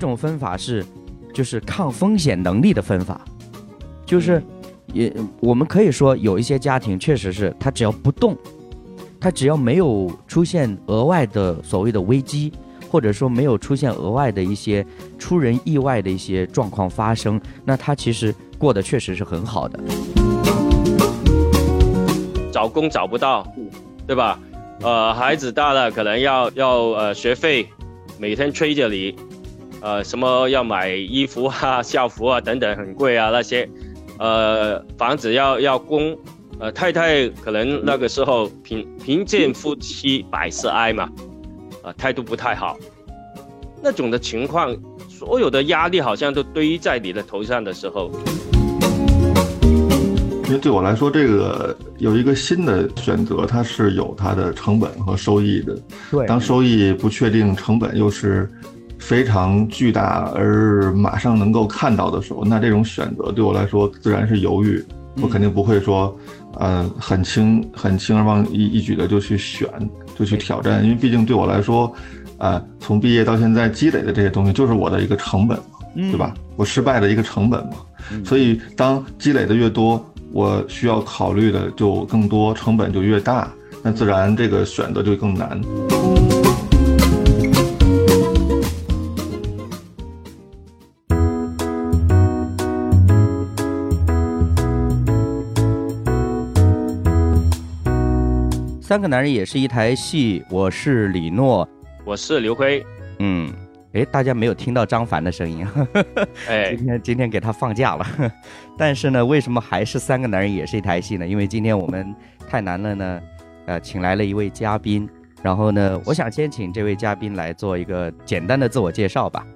种分法是，就是抗风险能力的分法，就是也我们可以说有一些家庭确实是他只要不动，他只要没有出现额外的所谓的危机，或者说没有出现额外的一些出人意外的一些状况发生，那他其实过得确实是很好的。找工找不到，对吧？呃，孩子大了，可能要要呃学费，每天催着你，呃，什么要买衣服啊、校服啊等等，很贵啊那些，呃，房子要要供，呃，太太可能那个时候贫贫贱夫妻百事哀嘛，啊，态度不太好，那种的情况，所有的压力好像都堆在你的头上的时候。因为对我来说，这个有一个新的选择，它是有它的成本和收益的。对，当收益不确定，成本又是非常巨大而马上能够看到的时候，那这种选择对我来说自然是犹豫。我肯定不会说，呃，很轻很轻而忘一一举的就去选，就去挑战。因为毕竟对我来说，呃，从毕业到现在积累的这些东西，就是我的一个成本嘛，对吧？我失败的一个成本嘛。所以当积累的越多。我需要考虑的就更多，成本就越大，那自然这个选择就更难。三个男人也是一台戏，我是李诺，我是刘辉，嗯。哎，大家没有听到张凡的声音，哎，今天今天给他放假了，但是呢，为什么还是三个男人也是一台戏呢？因为今天我们太难了呢，呃，请来了一位嘉宾，然后呢，我想先请这位嘉宾来做一个简单的自我介绍吧。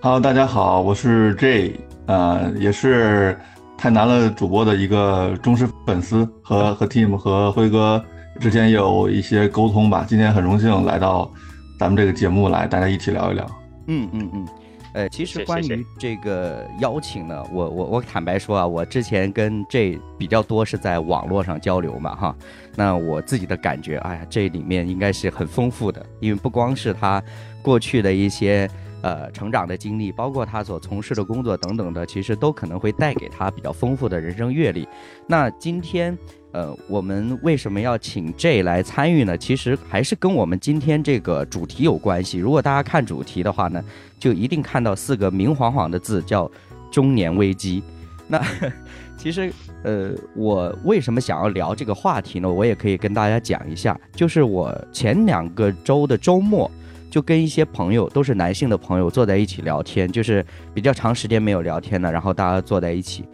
Hello，大家好，我是 J，呃，也是太难了主播的一个忠实粉丝，和和 Team 和辉哥之前有一些沟通吧，今天很荣幸来到。咱们这个节目来，大家一起聊一聊。嗯嗯嗯，呃，其实关于这个邀请呢，我我我坦白说啊，我之前跟这比较多是在网络上交流嘛，哈。那我自己的感觉，哎呀，这里面应该是很丰富的，因为不光是他过去的一些呃成长的经历，包括他所从事的工作等等的，其实都可能会带给他比较丰富的人生阅历。那今天。呃，我们为什么要请 J 来参与呢？其实还是跟我们今天这个主题有关系。如果大家看主题的话呢，就一定看到四个明晃晃的字，叫中年危机。那其实，呃，我为什么想要聊这个话题呢？我也可以跟大家讲一下，就是我前两个周的周末，就跟一些朋友，都是男性的朋友坐在一起聊天，就是比较长时间没有聊天了，然后大家坐在一起，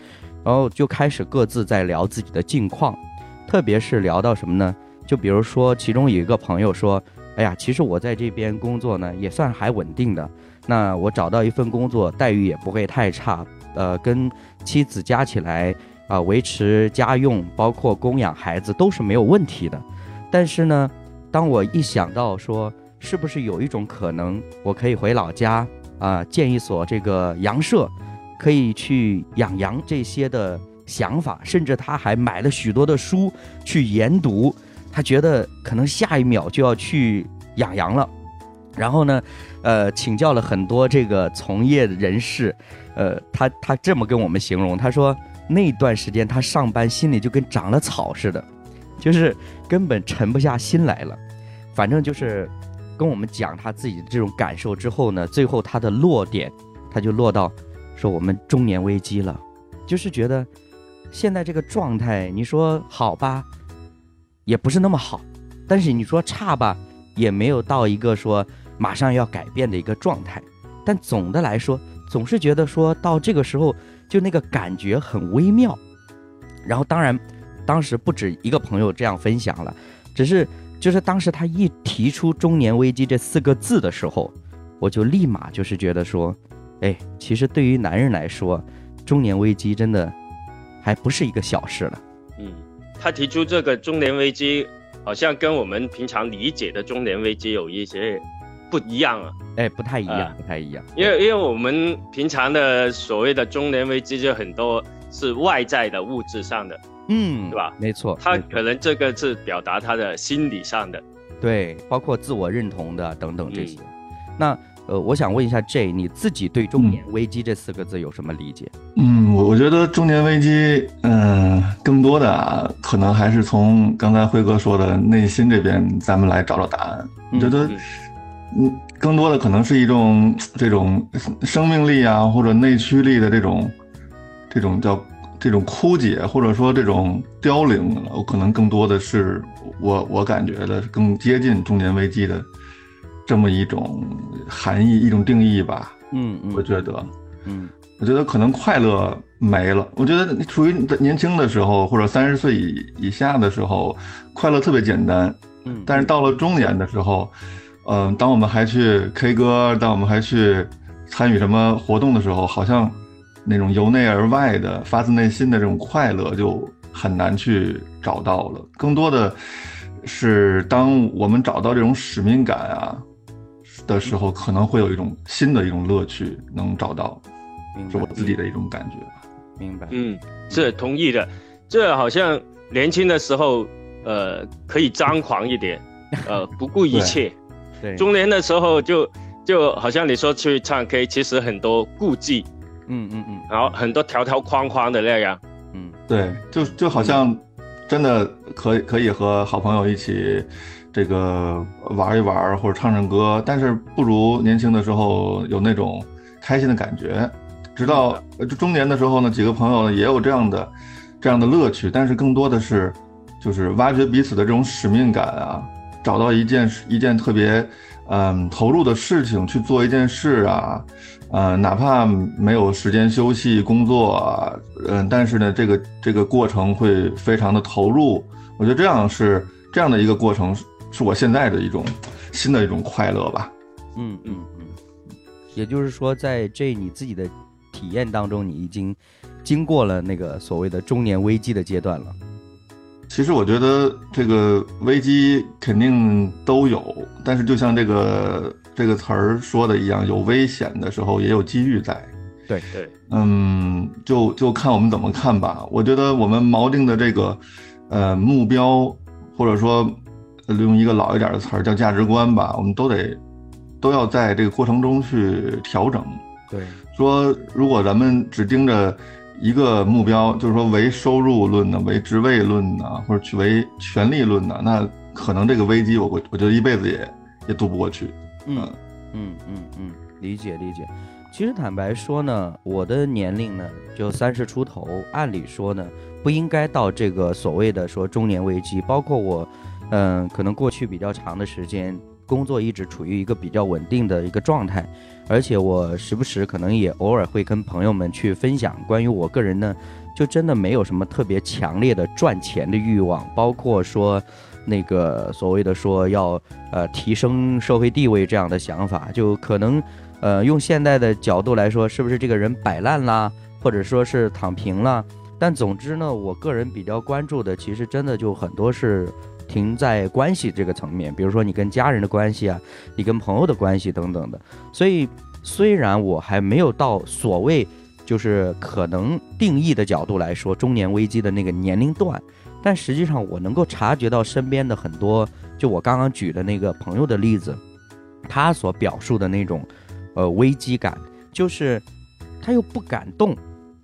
然后就开始各自在聊自己的近况。特别是聊到什么呢？就比如说，其中有一个朋友说：“哎呀，其实我在这边工作呢，也算还稳定的。那我找到一份工作，待遇也不会太差。呃，跟妻子加起来啊，维持家用，包括供养孩子，都是没有问题的。但是呢，当我一想到说，是不是有一种可能，我可以回老家啊，建一所这个羊舍，可以去养羊这些的。”想法，甚至他还买了许多的书去研读，他觉得可能下一秒就要去养羊了。然后呢，呃，请教了很多这个从业人士，呃，他他这么跟我们形容，他说那段时间他上班心里就跟长了草似的，就是根本沉不下心来了。反正就是跟我们讲他自己的这种感受之后呢，最后他的落点，他就落到说我们中年危机了，就是觉得。现在这个状态，你说好吧，也不是那么好；但是你说差吧，也没有到一个说马上要改变的一个状态。但总的来说，总是觉得说到这个时候，就那个感觉很微妙。然后，当然，当时不止一个朋友这样分享了，只是就是当时他一提出“中年危机”这四个字的时候，我就立马就是觉得说，哎，其实对于男人来说，中年危机真的。还不是一个小事了。嗯，他提出这个中年危机，好像跟我们平常理解的中年危机有一些不一样啊。哎，不太一样，不太一样。因为因为我们平常的所谓的中年危机，就很多是外在的物质上的，嗯，对吧？没错。他可能这个是表达他的心理上的，对，包括自我认同的等等这些。那呃，我想问一下 J，你自己对中年危机这四个字有什么理解？嗯，我我觉得中年危机，嗯，更多的啊，可能还是从刚才辉哥说的内心这边，咱们来找找答案。我觉得，嗯，更多的可能是一种这种生命力啊，或者内驱力的这种这种叫这种枯竭，或者说这种凋零了。我可能更多的是我我感觉的更接近中年危机的。这么一种含义，一种定义吧。嗯嗯，我觉得，嗯，我觉得可能快乐没了。我觉得你处于年轻的时候，或者三十岁以以下的时候，快乐特别简单。嗯，但是到了中年的时候，嗯，当我们还去 K 歌，当我们还去参与什么活动的时候，好像那种由内而外的、发自内心的这种快乐就很难去找到了。更多的是当我们找到这种使命感啊。的时候可能会有一种新的一种乐趣能找到，是我自己的一种感觉吧。明白，嗯，是同意的。这好像年轻的时候，呃，可以张狂一点，呃，不顾一 切。对。中年的时候就就好像你说去唱 K，其实很多顾忌。嗯嗯嗯。然后很多条条框框的那样。嗯，对，就就好像真的可以可以和好朋友一起。这个玩一玩或者唱唱歌，但是不如年轻的时候有那种开心的感觉。直到中年的时候呢，几个朋友也有这样的这样的乐趣，但是更多的是就是挖掘彼此的这种使命感啊，找到一件一件特别嗯投入的事情去做一件事啊，呃，哪怕没有时间休息工作，嗯，但是呢，这个这个过程会非常的投入。我觉得这样是这样的一个过程。是我现在的一种新的一种快乐吧。嗯嗯嗯，也就是说，在这你自己的体验当中，你已经经过了那个所谓的中年危机的阶段了。其实我觉得这个危机肯定都有，但是就像这个这个词儿说的一样，有危险的时候也有机遇在。对对，嗯，就就看我们怎么看吧。我觉得我们锚定的这个呃目标，或者说。用一个老一点的词儿叫价值观吧，我们都得都要在这个过程中去调整。对，说如果咱们只盯着一个目标，就是说为收入论呢，为职位论呢，或者去唯权力论呢，那可能这个危机，我我我觉得一辈子也也渡不过去。嗯嗯嗯嗯，理解理解。其实坦白说呢，我的年龄呢就三十出头，按理说呢不应该到这个所谓的说中年危机，包括我。嗯，可能过去比较长的时间，工作一直处于一个比较稳定的一个状态，而且我时不时可能也偶尔会跟朋友们去分享关于我个人呢，就真的没有什么特别强烈的赚钱的欲望，包括说那个所谓的说要呃提升社会地位这样的想法，就可能呃用现代的角度来说，是不是这个人摆烂啦，或者说是躺平了？但总之呢，我个人比较关注的，其实真的就很多是。停在关系这个层面，比如说你跟家人的关系啊，你跟朋友的关系等等的。所以，虽然我还没有到所谓就是可能定义的角度来说中年危机的那个年龄段，但实际上我能够察觉到身边的很多，就我刚刚举的那个朋友的例子，他所表述的那种呃危机感，就是他又不敢动。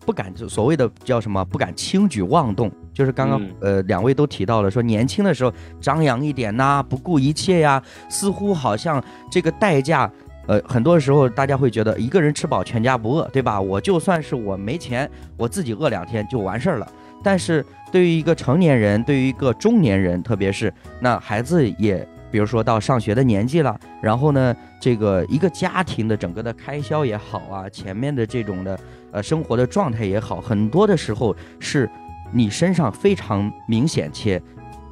不敢就所谓的叫什么？不敢轻举妄动，就是刚刚呃两位都提到了，说年轻的时候张扬一点呐，不顾一切呀，似乎好像这个代价，呃很多时候大家会觉得一个人吃饱全家不饿，对吧？我就算是我没钱，我自己饿两天就完事儿了。但是对于一个成年人，对于一个中年人，特别是那孩子也，比如说到上学的年纪了，然后呢，这个一个家庭的整个的开销也好啊，前面的这种的。呃，生活的状态也好，很多的时候是你身上非常明显且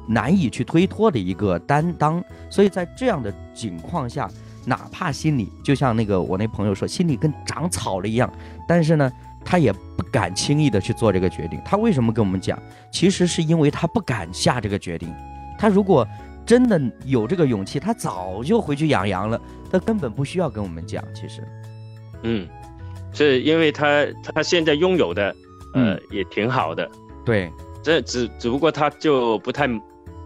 难以去推脱的一个担当。所以在这样的情况下，哪怕心里就像那个我那朋友说，心里跟长草了一样，但是呢，他也不敢轻易的去做这个决定。他为什么跟我们讲？其实是因为他不敢下这个决定。他如果真的有这个勇气，他早就回去养羊了。他根本不需要跟我们讲。其实，嗯。是因为他他现在拥有的，呃，也挺好的。对，这只只不过他就不太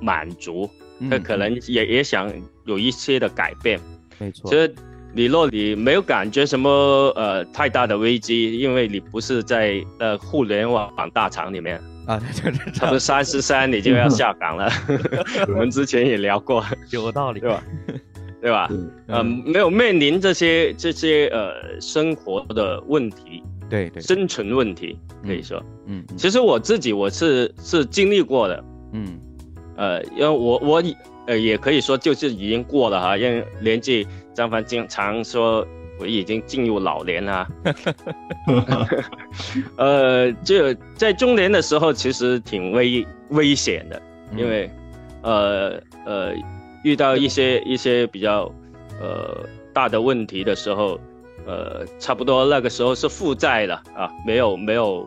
满足，他可能也也想有一些的改变。没错。这李洛，你没有感觉什么呃太大的危机，因为你不是在呃互联网大厂里面。啊，就是差不多三十三你就要下岗了。我们之前也聊过，有道理，对吧？对吧？嗯，没有面临这些这些呃生活的问题，对对，生存问题可以说，嗯，其实我自己我是是经历过的，嗯，呃，因为我我呃也可以说就是已经过了哈，因为年纪。张凡经常说我已经进入老年了，呃，就在中年的时候，其实挺危危险的，因为，呃呃，遇到一些一些比较呃大的问题的时候，呃，差不多那个时候是负债了啊，没有没有，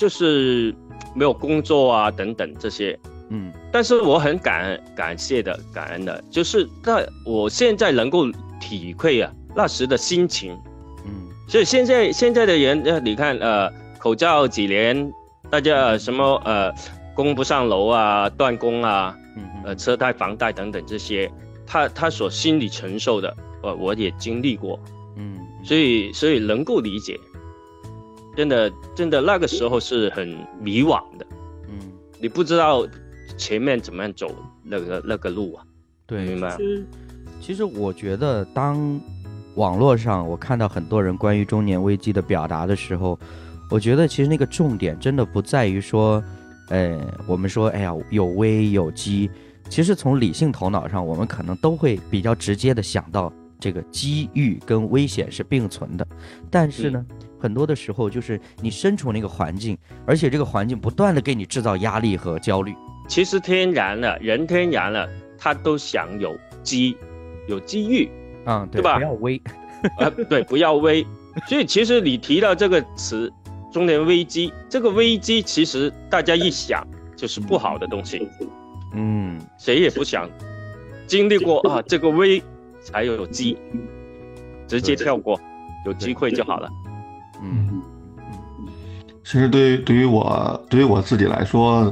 就是没有工作啊等等这些。嗯，但是我很感感谢的，感恩的，就是在我现在能够体会啊那时的心情，嗯，所以现在现在的人，呃，你看，呃，口罩几年，大家什么呃供不上楼啊，断供啊，呃，车贷、房贷等等这些，他他所心里承受的，呃，我也经历过，嗯，所以所以能够理解，真的真的那个时候是很迷惘的，嗯，你不知道。前面怎么样走那个那个路啊？对，明白。其实，其实我觉得，当网络上我看到很多人关于中年危机的表达的时候，我觉得其实那个重点真的不在于说，呃，我们说，哎呀，有危有机。其实从理性头脑上，我们可能都会比较直接的想到这个机遇跟危险是并存的。但是呢，很多的时候就是你身处那个环境，而且这个环境不断的给你制造压力和焦虑。其实天然了，人天然了，他都想有机，有机遇，嗯，对吧？不要危，啊，对，不要危。所以其实你提到这个词“中年危机”，这个危机其实大家一想就是不好的东西，嗯，谁也不想经历过啊这个危才有机，直接跳过，有机会就好了。嗯，其实对于对于我对于我自己来说。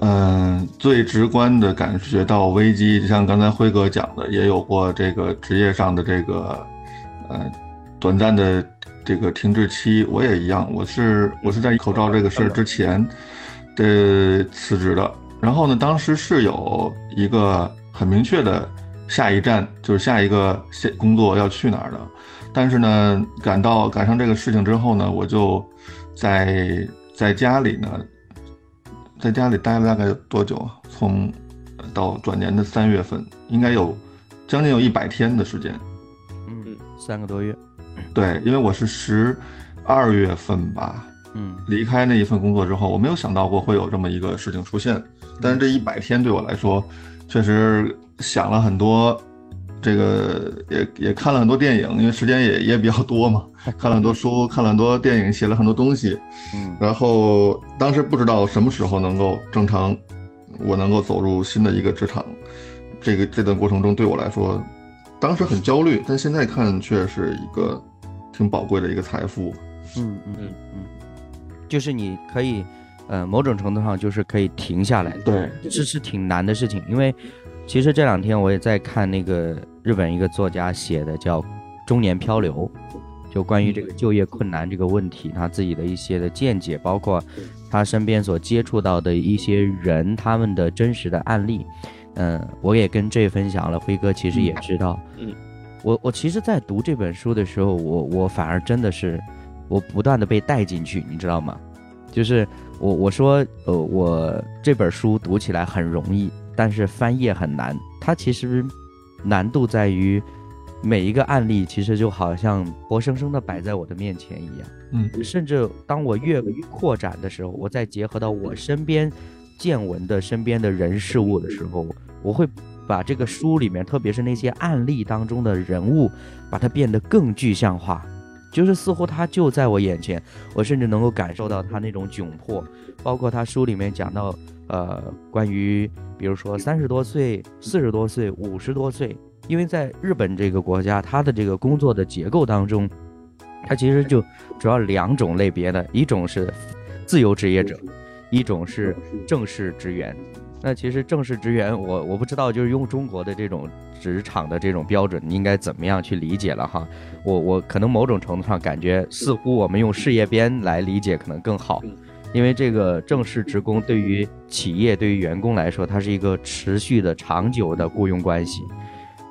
嗯，最直观的感觉到危机，就像刚才辉哥讲的，也有过这个职业上的这个，呃，短暂的这个停滞期。我也一样，我是我是在口罩这个事儿之前的辞职的。然后呢，当时是有一个很明确的下一站，就是下一个现工作要去哪儿的。但是呢，赶到赶上这个事情之后呢，我就在在家里呢。在家里待了大概有多久啊？从到转年的三月份，应该有将近有一百天的时间。嗯，三个多月。对，因为我是十二月份吧，嗯，离开那一份工作之后，我没有想到过会有这么一个事情出现。但是这一百天对我来说，确实想了很多。这个也也看了很多电影，因为时间也也比较多嘛，看了很多书，看了很多电影，写了很多东西。嗯，然后当时不知道什么时候能够正常，我能够走入新的一个职场。这个这段过程中对我来说，当时很焦虑，但现在看却是一个挺宝贵的一个财富。嗯嗯嗯嗯，就是你可以，呃，某种程度上就是可以停下来。对，这是挺难的事情，因为。其实这两天我也在看那个日本一个作家写的叫《中年漂流》，就关于这个就业困难这个问题，他自己的一些的见解，包括他身边所接触到的一些人他们的真实的案例。嗯，我也跟这分享了，辉哥其实也知道。嗯，我我其实，在读这本书的时候，我我反而真的是我不断的被带进去，你知道吗？就是我我说呃，我这本书读起来很容易。但是翻页很难，它其实难度在于每一个案例其实就好像活生生的摆在我的面前一样。嗯，甚至当我越扩展的时候，我再结合到我身边见闻的身边的人事物的时候，我会把这个书里面，特别是那些案例当中的人物，把它变得更具象化，就是似乎他就在我眼前，我甚至能够感受到他那种窘迫，包括他书里面讲到。呃，关于比如说三十多岁、四十多岁、五十多岁，因为在日本这个国家，他的这个工作的结构当中，他其实就主要两种类别的，一种是自由职业者，一种是正式职员。那其实正式职员，我我不知道，就是用中国的这种职场的这种标准，应该怎么样去理解了哈？我我可能某种程度上感觉，似乎我们用事业编来理解可能更好，因为这个正式职工对于企业对于员工来说，它是一个持续的长久的雇佣关系。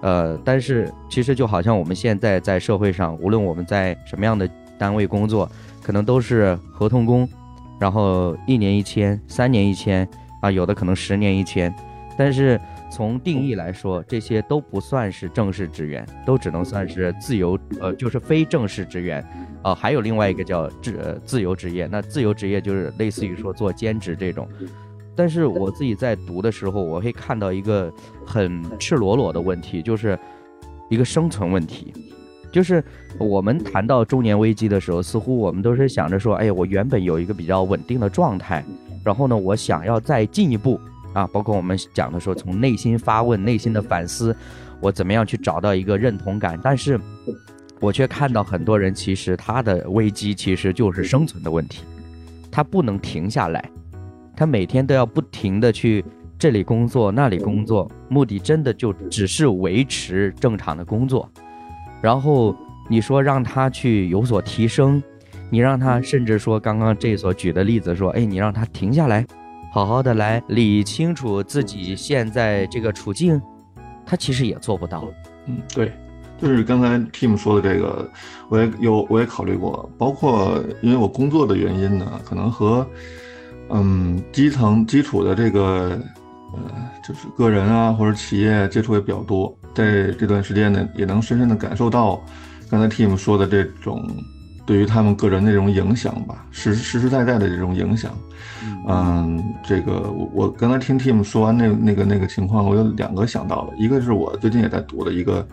呃，但是其实就好像我们现在在社会上，无论我们在什么样的单位工作，可能都是合同工，然后一年一签，三年一签。啊，有的可能十年一签，但是从定义来说，这些都不算是正式职员，都只能算是自由，呃，就是非正式职员。啊，还有另外一个叫自自由职业，那自由职业就是类似于说做兼职这种。但是我自己在读的时候，我会看到一个很赤裸裸的问题，就是一个生存问题。就是我们谈到中年危机的时候，似乎我们都是想着说，哎，我原本有一个比较稳定的状态。然后呢，我想要再进一步啊，包括我们讲的说，从内心发问、内心的反思，我怎么样去找到一个认同感？但是，我却看到很多人其实他的危机其实就是生存的问题，他不能停下来，他每天都要不停的去这里工作那里工作，目的真的就只是维持正常的工作。然后你说让他去有所提升。你让他甚至说刚刚这所举的例子说，哎，你让他停下来，好好的来理清楚自己现在这个处境，他其实也做不到。嗯，对，就是刚才 Tim 说的这个，我也有我也考虑过，包括因为我工作的原因呢，可能和嗯基层基础的这个呃就是个人啊或者企业接触也比较多，在这段时间呢，也能深深的感受到刚才 Tim 说的这种。对于他们个人那种影响吧，实实实在在的这种影响，嗯，这个我我刚才听 Tim 说完那那个那个情况，我有两个想到了，一个是我最近也在读的一个，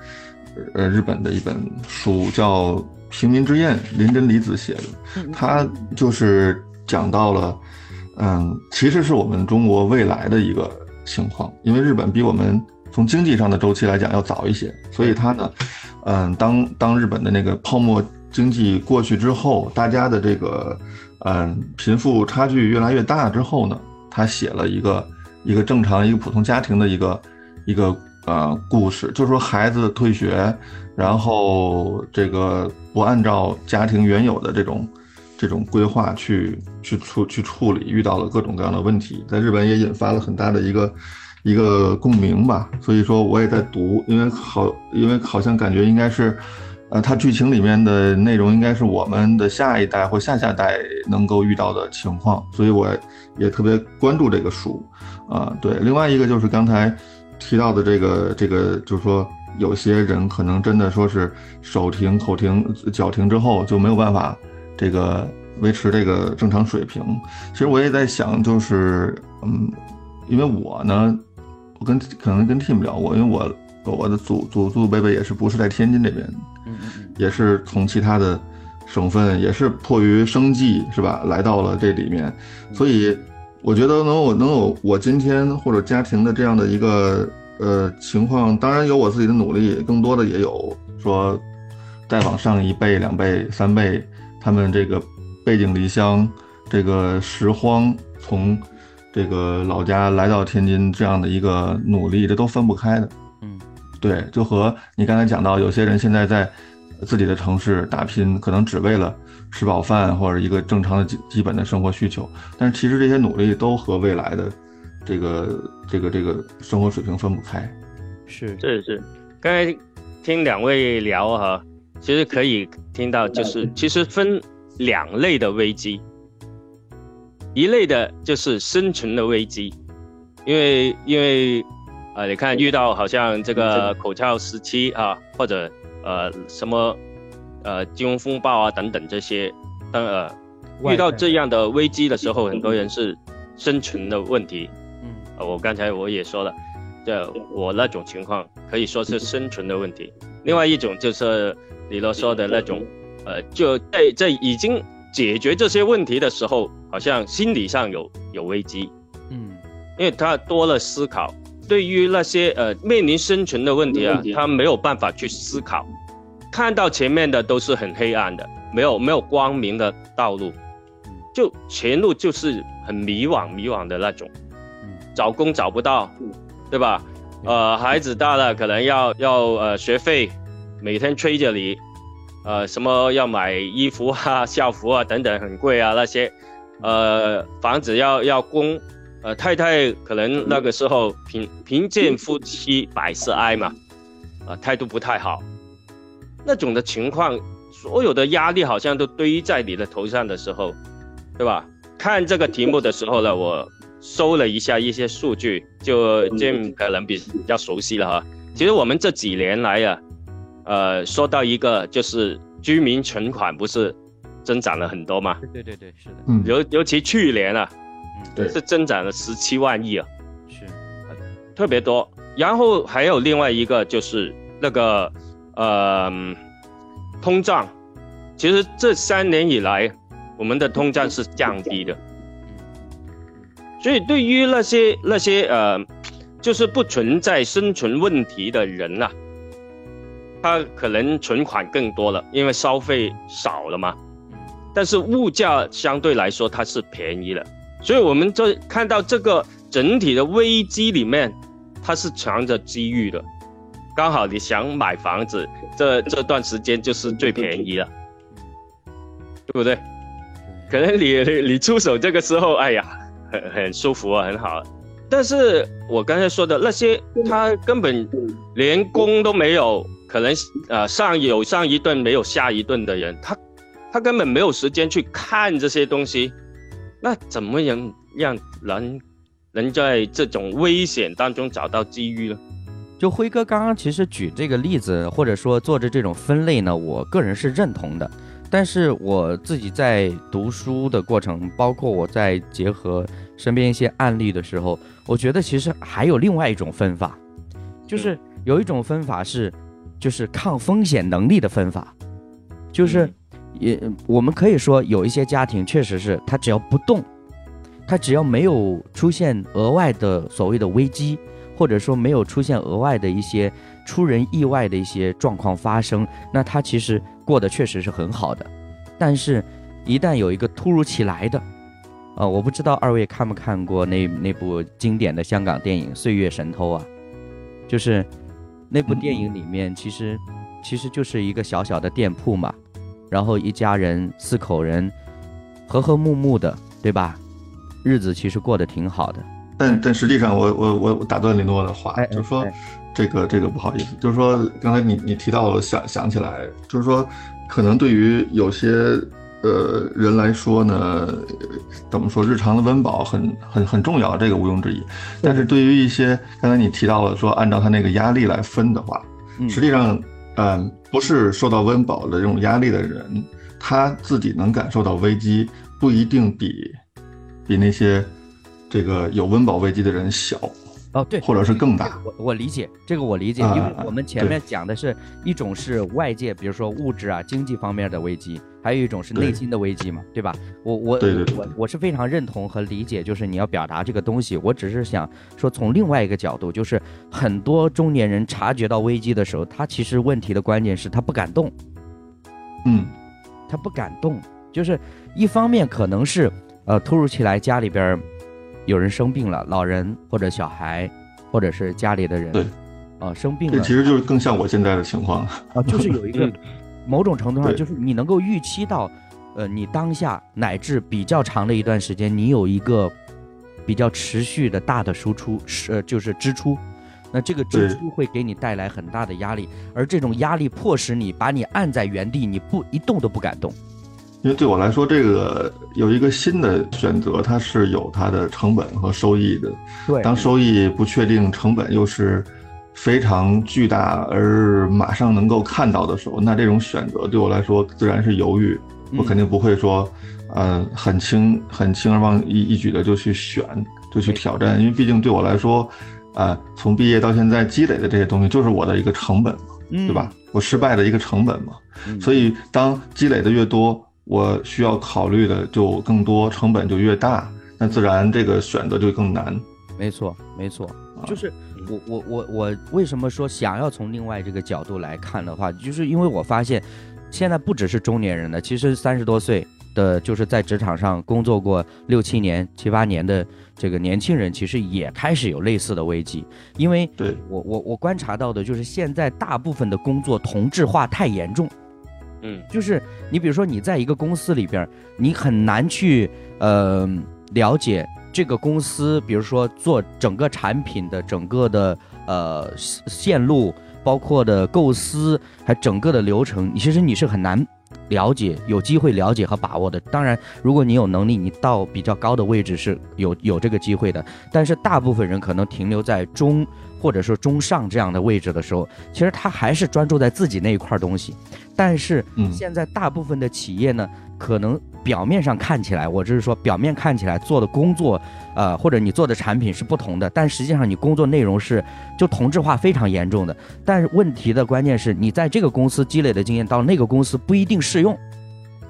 呃，日本的一本书叫《平民之宴》，林真理子写的，他就是讲到了，嗯，其实是我们中国未来的一个情况，因为日本比我们从经济上的周期来讲要早一些，所以他呢，嗯，当当日本的那个泡沫。经济过去之后，大家的这个，嗯，贫富差距越来越大之后呢，他写了一个一个正常一个普通家庭的一个一个呃故事，就是说孩子退学，然后这个不按照家庭原有的这种这种规划去去处去处理，遇到了各种各样的问题，在日本也引发了很大的一个一个共鸣吧。所以说我也在读，因为好，因为好像感觉应该是。呃，它剧情里面的内容应该是我们的下一代或下下代能够遇到的情况，所以我也特别关注这个书。啊，对，另外一个就是刚才提到的这个这个，就是说有些人可能真的说是手停口停脚停之后就没有办法这个维持这个正常水平。其实我也在想，就是嗯，因为我呢，我跟可能跟 Tim 聊过，因为我。我的祖祖祖辈辈也是不是在天津这边，嗯嗯嗯，也是从其他的省份，也是迫于生计是吧，来到了这里面，所以我觉得能有能有我今天或者家庭的这样的一个呃情况，当然有我自己的努力，更多的也有说再往上一辈、两辈、三辈，他们这个背井离乡，这个拾荒，从这个老家来到天津这样的一个努力，这都分不开的。对，就和你刚才讲到，有些人现在在自己的城市打拼，可能只为了吃饱饭或者一个正常的基基本的生活需求，但是其实这些努力都和未来的这个这个这个生活水平分不开。是是是，刚才听两位聊哈，其实可以听到，就是其实分两类的危机，一类的就是生存的危机，因为因为。啊，你看遇到好像这个口罩时期啊，或者呃什么呃金融风暴啊等等这些，当呃遇到这样的危机的时候，很多人是生存的问题。嗯，我刚才我也说了，这我那种情况可以说是生存的问题。另外一种就是李罗说的那种，呃，就在在已经解决这些问题的时候，好像心理上有有危机。嗯，因为他多了思考。对于那些呃面临生存的问题啊，他没有办法去思考，看到前面的都是很黑暗的，没有没有光明的道路，就前路就是很迷惘迷惘的那种。找工找不到，对吧？呃，孩子大了，可能要要呃学费，每天催着你，呃，什么要买衣服啊、校服啊等等，很贵啊那些，呃，房子要要供，呃，太太可能那个时候贫贫贱夫妻百事哀嘛，啊，态度不太好，那种的情况，所有的压力好像都堆在你的头上的时候，对吧？看这个题目的时候呢，我。搜了一下一些数据，就这可能比比较熟悉了哈。其实我们这几年来啊，呃，说到一个就是居民存款不是增长了很多吗？对对对，是的。嗯。尤尤其去年啊，对，是增长了十七万亿啊，是，特别多。然后还有另外一个就是那个呃通胀，其实这三年以来我们的通胀是降低的。所以，对于那些那些呃，就是不存在生存问题的人呐，他可能存款更多了，因为消费少了嘛。但是物价相对来说它是便宜的，所以我们这看到这个整体的危机里面，它是藏着机遇的。刚好你想买房子，这 这段时间就是最便宜了，对不对？可能你你你出手这个时候，哎呀。很很舒服啊，很好。但是我刚才说的那些，他根本连工都没有，可能呃上有上一顿没有下一顿的人，他他根本没有时间去看这些东西。那怎么样让人能在这种危险当中找到机遇呢？就辉哥刚刚其实举这个例子，或者说做着这种分类呢，我个人是认同的。但是我自己在读书的过程，包括我在结合身边一些案例的时候，我觉得其实还有另外一种分法，就是有一种分法是，就是抗风险能力的分法，就是也我们可以说有一些家庭确实是他只要不动，他只要没有出现额外的所谓的危机，或者说没有出现额外的一些出人意外的一些状况发生，那他其实。过得确实是很好的，但是，一旦有一个突如其来的，呃，我不知道二位看没看过那那部经典的香港电影《岁月神偷》啊，就是那部电影里面，其实其实就是一个小小的店铺嘛，然后一家人四口人和和睦睦的，对吧？日子其实过得挺好的。但但实际上，我我我打断林诺的话，就是说。这个这个不好意思，就是说刚才你你提到了想想起来，就是说可能对于有些呃人来说呢，怎么说日常的温饱很很很重要，这个毋庸置疑。但是对于一些刚才你提到了说按照他那个压力来分的话，实际上嗯不是受到温饱的这种压力的人，他自己能感受到危机不一定比比那些这个有温饱危机的人小。哦，对，或者是更大，我我理解这个，我理解，因为我们前面讲的是一种是外界，比如说物质啊、经济方面的危机，还有一种是内心的危机嘛，对吧？我我我我是非常认同和理解，就是你要表达这个东西，我只是想说从另外一个角度，就是很多中年人察觉到危机的时候，他其实问题的关键是他不敢动，嗯，他不敢动，就是一方面可能是呃突如其来家里边。有人生病了，老人或者小孩，或者是家里的人，对，啊，生病了，这其实就是更像我现在的情况。啊，就是有一个 某种程度上，就是你能够预期到，呃，你当下乃至比较长的一段时间，你有一个比较持续的大的输出，是呃，就是支出，那这个支出会给你带来很大的压力，而这种压力迫使你把你按在原地，你不一动都不敢动。因为对我来说，这个有一个新的选择，它是有它的成本和收益的。对，当收益不确定，成本又是非常巨大而马上能够看到的时候，那这种选择对我来说自然是犹豫。我肯定不会说，呃，很轻很轻而忘一一举的就去选，就去挑战。因为毕竟对我来说，啊，从毕业到现在积累的这些东西，就是我的一个成本嘛，对吧？我失败的一个成本嘛。所以当积累的越多。我需要考虑的就更多，成本就越大，那自然这个选择就更难。没错，没错，就是我我我我为什么说想要从另外这个角度来看的话，就是因为我发现，现在不只是中年人了，其实三十多岁的，就是在职场上工作过六七年、七八年的这个年轻人，其实也开始有类似的危机。因为对我我我观察到的就是现在大部分的工作同质化太严重。嗯，就是你比如说你在一个公司里边，你很难去呃了解这个公司，比如说做整个产品的整个的呃线路，包括的构思，还整个的流程，其实你是很难了解，有机会了解和把握的。当然，如果你有能力，你到比较高的位置是有有这个机会的。但是大部分人可能停留在中或者说中上这样的位置的时候，其实他还是专注在自己那一块东西。但是嗯现在大部分的企业呢，可能表面上看起来，我只是说表面看起来做的工作，呃，或者你做的产品是不同的，但实际上你工作内容是就同质化非常严重的。但是问题的关键是你在这个公司积累的经验到那个公司不一定适用，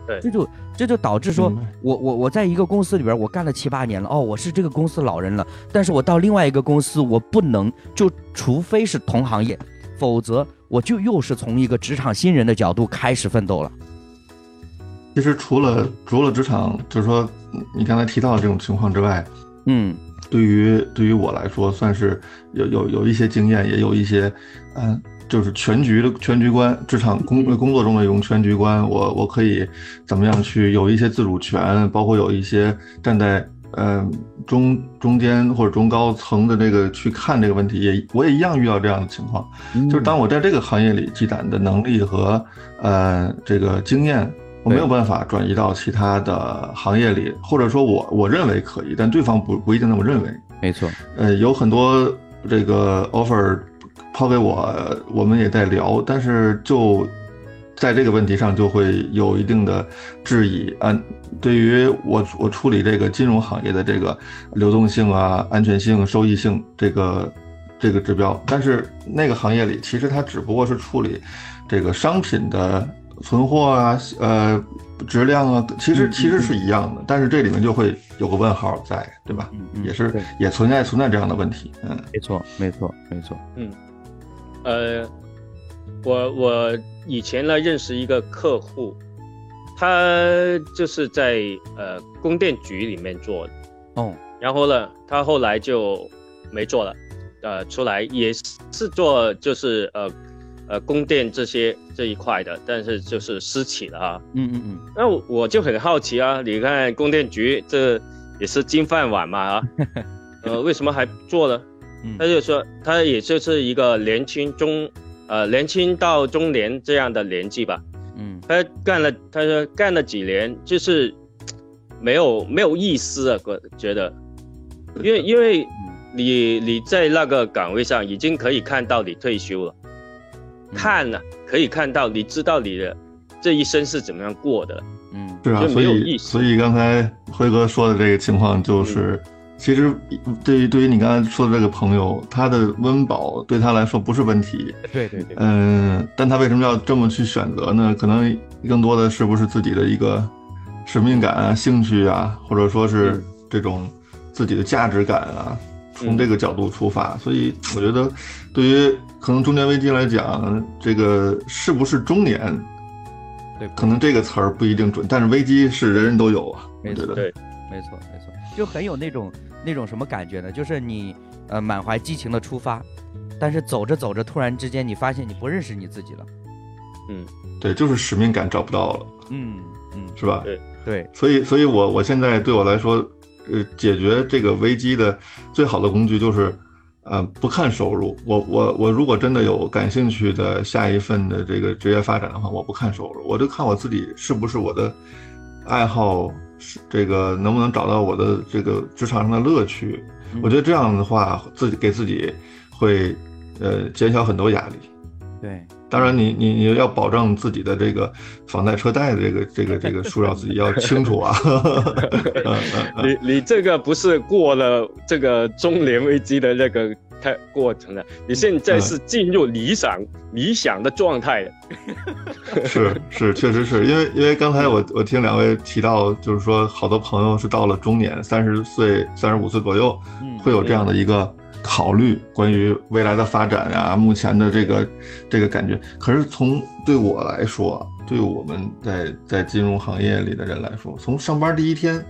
对。这就这就导致说我我我在一个公司里边我干了七八年了，哦，我是这个公司老人了，但是我到另外一个公司我不能就除非是同行业，否则我就又是从一个职场新人的角度开始奋斗了。其实除了除了职场，就是说你刚才提到的这种情况之外，嗯。对于对于我来说，算是有有有一些经验，也有一些，嗯、就是全局的全局观，职场工工作中的一种全局观，我我可以怎么样去有一些自主权，包括有一些站在呃中中间或者中高层的这个去看这个问题，也我也一样遇到这样的情况，就是当我在这个行业里积攒的能力和呃这个经验。我没有办法转移到其他的行业里，或者说我我认为可以，但对方不不一定那么认为。没错，呃，有很多这个 offer 抛给我，我们也在聊，但是就在这个问题上就会有一定的质疑啊。对于我我处理这个金融行业的这个流动性啊、安全性、收益性这个这个指标，但是那个行业里其实它只不过是处理这个商品的存货啊、呃质量啊，其实其实是一样的，但是这里面就会有个问号在，对吧？嗯嗯也是也存在存在这样的问题，嗯没错，没错，没错。呃，我我以前呢认识一个客户，他就是在呃供电局里面做的，哦，然后呢，他后来就没做了，呃，出来也是做就是呃呃供电这些这一块的，但是就是私企了啊。嗯嗯嗯，那我我就很好奇啊，你看供电局这也是金饭碗嘛啊，呃，为什么还做呢？嗯。他就说他也就是一个年轻中呃年轻到中年这样的年纪吧，嗯。他干了他说干了几年就是没有没有意思啊，我觉得，因为因为嗯你你在那个岗位上已经可以看到你退休了，嗯。看了可以看到你知道你的这一生是怎么样过的，嗯。对啊，所以所以刚才辉哥说的这个情况就是，其实对于对于你刚才说的这个朋友，他的温饱对他来说不是问题，对对对，嗯，但他为什么要这么去选择呢？可能更多的是不是自己的一个使命感啊、兴趣啊，或者说是嗯这种自己的价值感啊，从这个角度出发。所以我觉得，对于可能中年危机来讲，这个是不是中年，对，可能这个词儿不一定准，但是危机是人人都有啊。我没错觉得，对没错没错，就很有那种那种什么感觉呢？就是你呃满怀激情的出发，但是走着走着，突然之间你发现你不认识你自己了。嗯对，就是使命感找不到了，嗯嗯，是吧？对对，所以，所以我我现在对我来说，呃，解决这个危机的最好的工具就是，呃，不看收入。我我我如果真的有感兴趣的下一份的这个职业发展的话，我不看收入，我就看我自己是不是我的爱好，是这个能不能找到我的这个职场上的乐趣。嗯我觉得这样的话，自己给自己会呃减小很多压力。对，当然你，你你要保证自己的这个房贷车贷的这个这个这个数要自己要清楚啊。你你这个不是过了这个中年危机的那个太过程了，你现在是进入理想、理想的状态了。是是，确实是因为因为刚才我我听两位提到，就是说好多朋友是到了中年，三十岁、三十五岁左右，嗯，会有这样的一个考虑关于未来的发展啊，目前的这个这个感觉。可是从对我来说，对我们在在金融行业里的人来说，从上班第一天，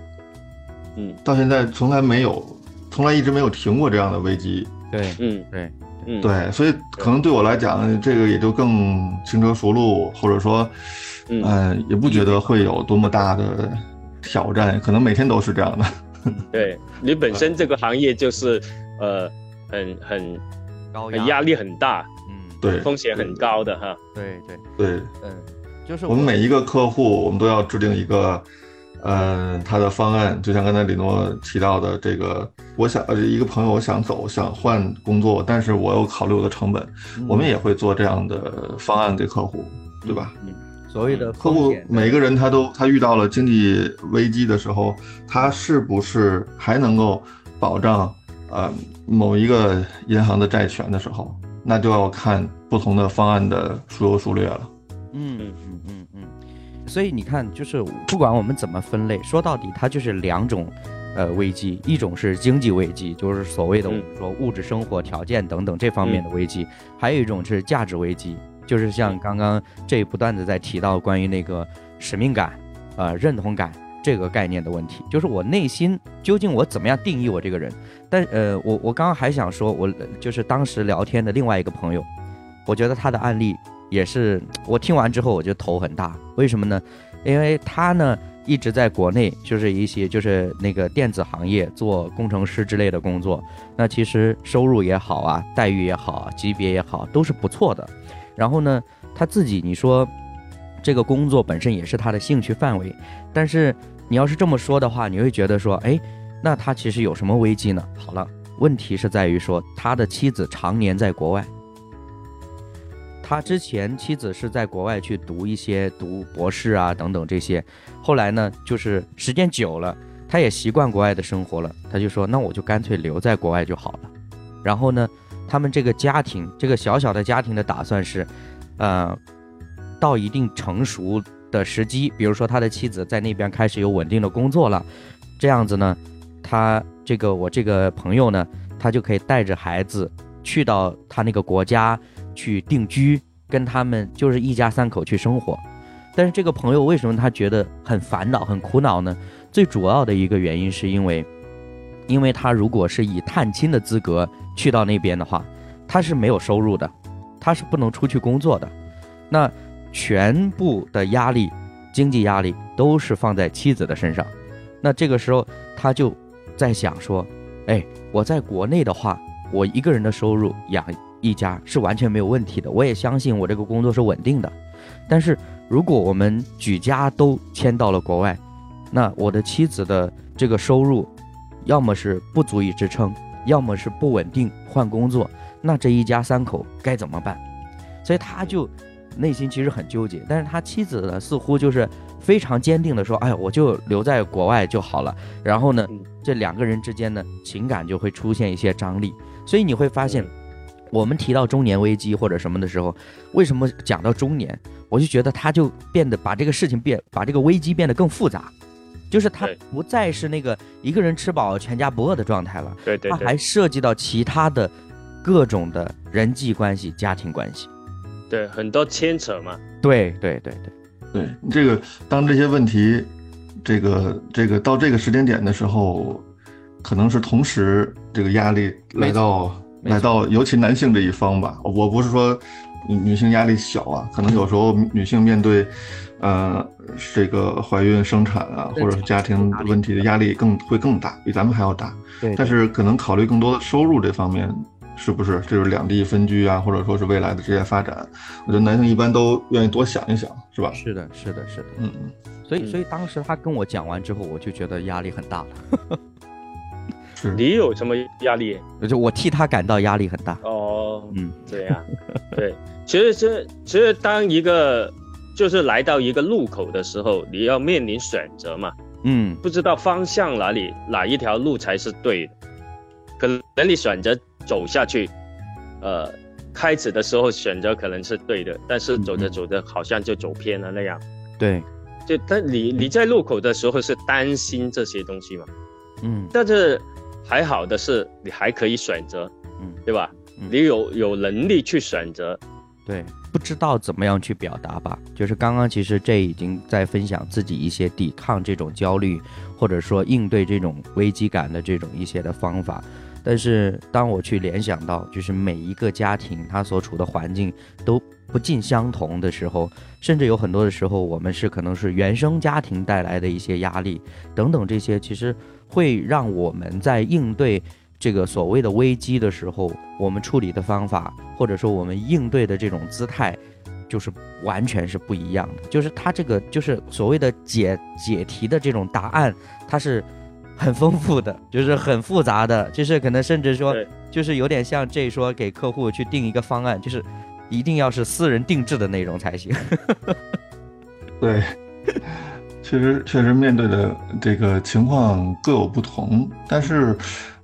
嗯，到现在从来没有，从来一直没有停过这样的危机。对，嗯对，嗯，对，所以可能对我来讲，这个也就更轻车熟路，或者说，嗯。嗯、也不觉得会有多么大的挑战，可能每天都是这样的。对你本身这个行业就是呃很很高很压力很大，嗯，对，风险很高的哈。对对，对，嗯，就是我们每一个客户，我们都要制定一个，呃，他的方案。就像刚才李诺提到的，这个，我想，呃，一个朋友想走，想换工作，但是我又考虑我的成本，嗯我们也会做这样的方案给客户，对吧？所谓的客户每个人他都他遇到了经济危机的时候，他是不是还能够保障呃某一个银行的债权的时候，那就要看不同的方案的孰优孰劣了。嗯嗯嗯嗯，所以你看，就是不管我们怎么分类，说到底它就是两种，呃，危机，一种是经济危机，就是所谓的我嗯们说物质生活条件等等这方面的危机，还有一种是价值危机，就是像刚刚这不断的在提到关于那个使命感，呃，认同感这个概念的问题，就是我内心究竟我怎么样定义我这个人？但呃，我我刚刚还想说，我就是当时聊天的另外一个朋友，我觉得他的案例。也是我听完之后，我就头很大。为什么呢？因为他呢一直在国内，就是一些就是那个电子行业做工程师之类的工作。那其实收入也好啊，待遇也好，级别也好，都是不错的。然后呢，他自己你说这个工作本身也是他的兴趣范围，但是你要是这么说的话，你会觉得说，哎，那他其实有什么危机呢？好了，问题是在于说他的妻子常年在国外。他之前妻子是在国外去读一些读博士啊等等这些，后来呢，就是时间久了，他也习惯国外的生活了，他就说那我就干脆留在国外就好了。然后呢，他们这个家庭这个小小的家庭的打算是，呃，到一定成熟的时机，比如说他的妻子在那边开始有稳定的工作了，这样子呢，他这个我这个朋友呢，他就可以带着孩子去到他那个国家。去定居，跟他们就是一家三口去生活。但是这个朋友为什么他觉得很烦恼、很苦恼呢？最主要的一个原因是因为，因为他如果是以探亲的资格去到那边的话，他是没有收入的，他是不能出去工作的。那全部的压力、经济压力都是放在妻子的身上。那这个时候他就在想说：“哎，我在国内的话，我一个人的收入养。”一家是完全没有问题的，我也相信我这个工作是稳定的。但是如果我们举家都迁到了国外，那我的妻子的这个收入，要么是不足以支撑，要么是不稳定，换工作，那这一家三口该怎么办？所以他就内心其实很纠结。但是他妻子呢，似乎就是非常坚定的说：“哎呀，我就留在国外就好了。”然后呢，这两个人之间呢，情感就会出现一些张力。所以你会发现。我们提到中年危机或者什么的时候，为什么讲到中年，我就觉得他就变得把这个事情变，把这个危机变得更复杂，就是他不再是那个一个人吃饱全家不饿的状态了，对对，他还涉及到其他的各种的人际关系、家庭关系，对，很多牵扯嘛。对对对对。对，这个当这些问题，这个这个到这个时间点的时候，可能是同时这个压力来到。来到尤其男性这一方吧，我不是说女性压力小啊，可能有时候女性面对，呃，这个怀孕生产啊，或者是家庭问题的压力更会更大，比咱们还要大。对。但是可能考虑更多的收入这方面，是不是就是两地分居啊，或者说是未来的职业发展？我觉得男性一般都愿意多想一想，是吧？是的，是的，是的。嗯。所以，所以当时他跟我讲完之后，我就觉得压力很大了。你有什么压力？就我替他感到压力很大。哦，嗯，这样，对，其实这其实当一个就是来到一个路口的时候，你要面临选择嘛，嗯，不知道方向哪里哪一条路才是对的，可能你选择走下去，呃，开始的时候选择可能是对的，但是走着走着好像就走偏了那样。对，就但你你在路口的时候是担心这些东西嘛？嗯，但是。还好的是你还可以选择，嗯，对吧？嗯你有有能力去选择，对，不知道怎么样去表达吧。就是刚刚其实这已经在分享自己一些抵抗这种焦虑，或者说应对这种危机感的这种一些的方法。但是当我去联想到，就是每一个家庭他所处的环境都不尽相同的时候，甚至有很多的时候，我们是可能是原生家庭带来的一些压力等等这些，其实会让我们在应对这个所谓的危机的时候，我们处理的方法，或者说我们应对的这种姿态，就是完全是不一样的。就是它这个就是所谓的解解题的这种答案，它是很丰富的，就是很复杂的，就是可能甚至说，就是有点像这说给客户去定一个方案，就是一定要是私人定制的内容才行。对，确实确实面对的这个情况各有不同，但是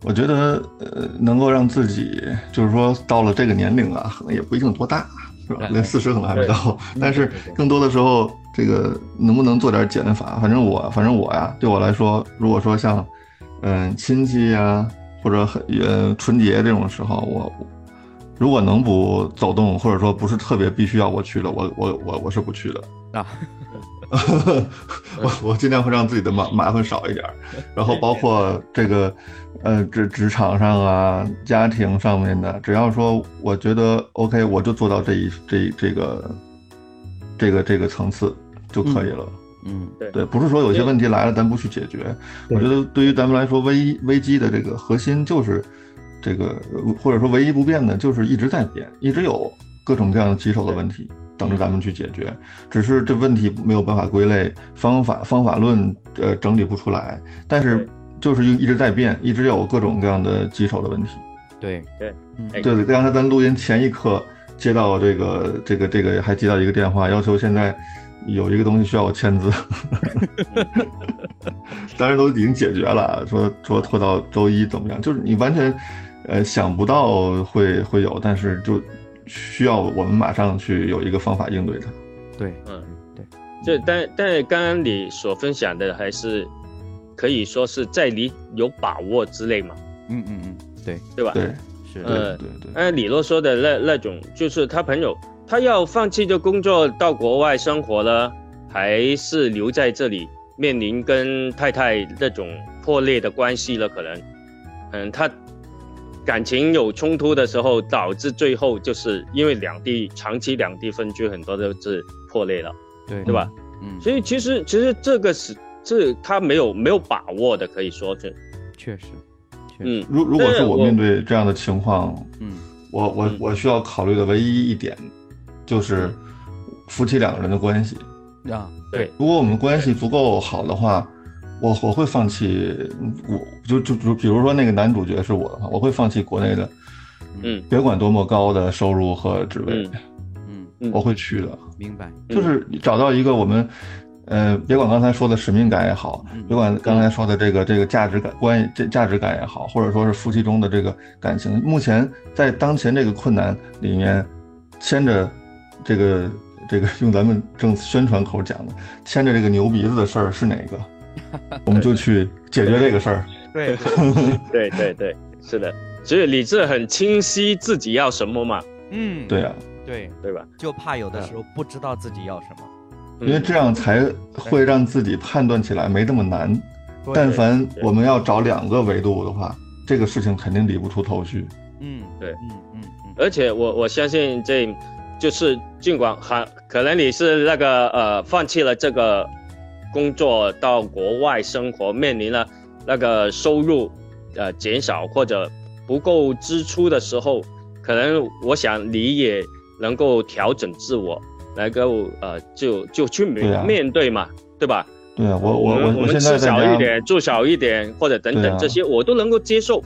我觉得呃，能够让自己就是说到了这个年龄啊，可能也不一定多大，是吧？对连四十可能还没到，但是更多的时候，这个能不能做点减法？反正我反正我呀，对我来说，如果说像嗯亲戚呀，或者很呃春节这种时候，我如果能不走动，或者说不是特别必须要我去的，我我我我是不去的。啊，我我尽量会让自己的麻麻烦少一点儿，然后包括这个，呃，职职场上啊，家庭上面的，只要说我觉得 OK，我就做到这一这这个这个这个层次就可以了。嗯对，不是说有些问题来了咱不去解决。我觉得对于咱们来说，危危机的这个核心就是这个，或者说唯一不变的就是一直在变，一直有各种各样的棘手的问题等着咱们去解决。只是这问题没有办法归类，方法方法论呃整理不出来，但是就是一一直在变，一直有各种各样的棘手的问题。对对，对对，刚才咱录音前一刻接到这个这个这个还接到一个电话，要求现在有一个东西需要我签字，当然都已经解决了，说说拖到周一怎么样？就是你完全呃想不到会会有，但是就需要我们马上去有一个方法应对它。对，嗯对，这但但刚刚你所分享的还是可以说是在你有把握之内嘛，嗯嗯嗯，对，对吧？对是对呃对对，按李洛说的那那种，就是他朋友他要放弃这工作到国外生活了，还是留在这里面临跟太太那种破裂的关系了？可能，嗯，他感情有冲突的时候，导致最后就是因为两地长期两地分居，很多都是破裂了，对。对吧？嗯，所以其实其实这个是这他没有没有把握的，可以说是，确实，确实，嗯，如如果是我面对这样的情况，嗯。我我嗯。我需要考虑的唯一一点就是夫妻两个人的关系。啊，对，如果我们关系足够好的话，我我会放弃，我就就就比如说那个男主角是我的话，我会放弃国内的，嗯。别管多么高的收入和职位，嗯我会去的。明白，就是找到一个我们，呃，别管刚才说的使命感也好嗯，别管刚才说的这个这个价值感关这价值感也好，或者说是夫妻中的这个感情，目前在当前这个困难里面，牵着这个这个用咱们正宣传口讲的，牵着这个牛鼻子的事儿是哪个，我们就去解决这个事儿。对，对 对。对，是的，所以理智很清晰自己要什么嘛，嗯，对啊，对，对吧？就怕有的时候不知道自己要什么，嗯。因为这样才会让自己判断起来没这么难。但凡我们要找两个维度的话，这个事情肯定理不出头绪。嗯，对。嗯嗯嗯，而且我我相信这，就是尽管还可能你是那个呃放弃了这个工作到国外生活，面临了那个收入呃减少或者不够支出的时候，可能我想你也能够调整自我，能够呃就就去面、面对嘛，对吧？对啊，我我们我们我现在吃少一，点，住少一点，或者等等这些，我都能够接受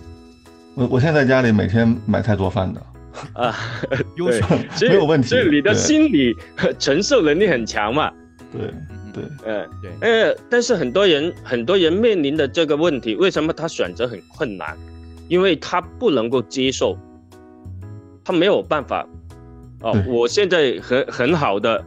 我我现在在家里每天买菜做饭的，啊。对 优秀，所以没有问题所以你的心理承受能力很强嘛。对嗯对，嗯，对，呃，但是很多人很多人面临的这个问题，为什么他选择很困难？因为他不能够接受，他没有办法。哦，我现在很很好的，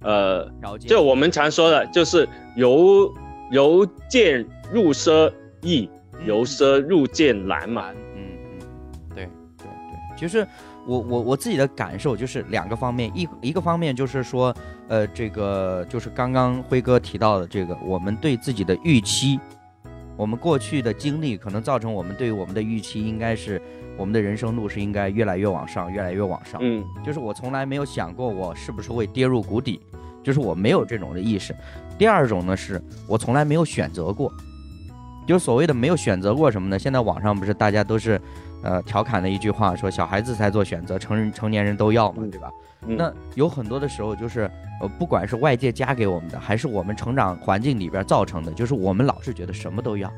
呃，就我们常说的，就是由由俭入奢易，嗯由奢入俭难嘛。嗯嗯，对对对，其实我我我自己的感受就是两个方面，一一个方面就是说，呃，这个就是刚刚辉哥提到的这个，我们对自己的预期，我们过去的经历可能造成我们对于我们的预期应该是。我们的人生路是应该越来越往上，越来越往上。嗯，就是我从来没有想过我是不是会跌入谷底，就是我没有这种的意识。第二种呢，是我从来没有选择过，就是所谓的没有选择过什么呢？现在网上不是大家都是，呃，调侃的一句话，说小孩子才做选择，成人成年人都要嘛，对吧？那有很多的时候就是，呃，不管是外界加给我们的，还是我们成长环境里边造成的，就是我们老是觉得什么都要，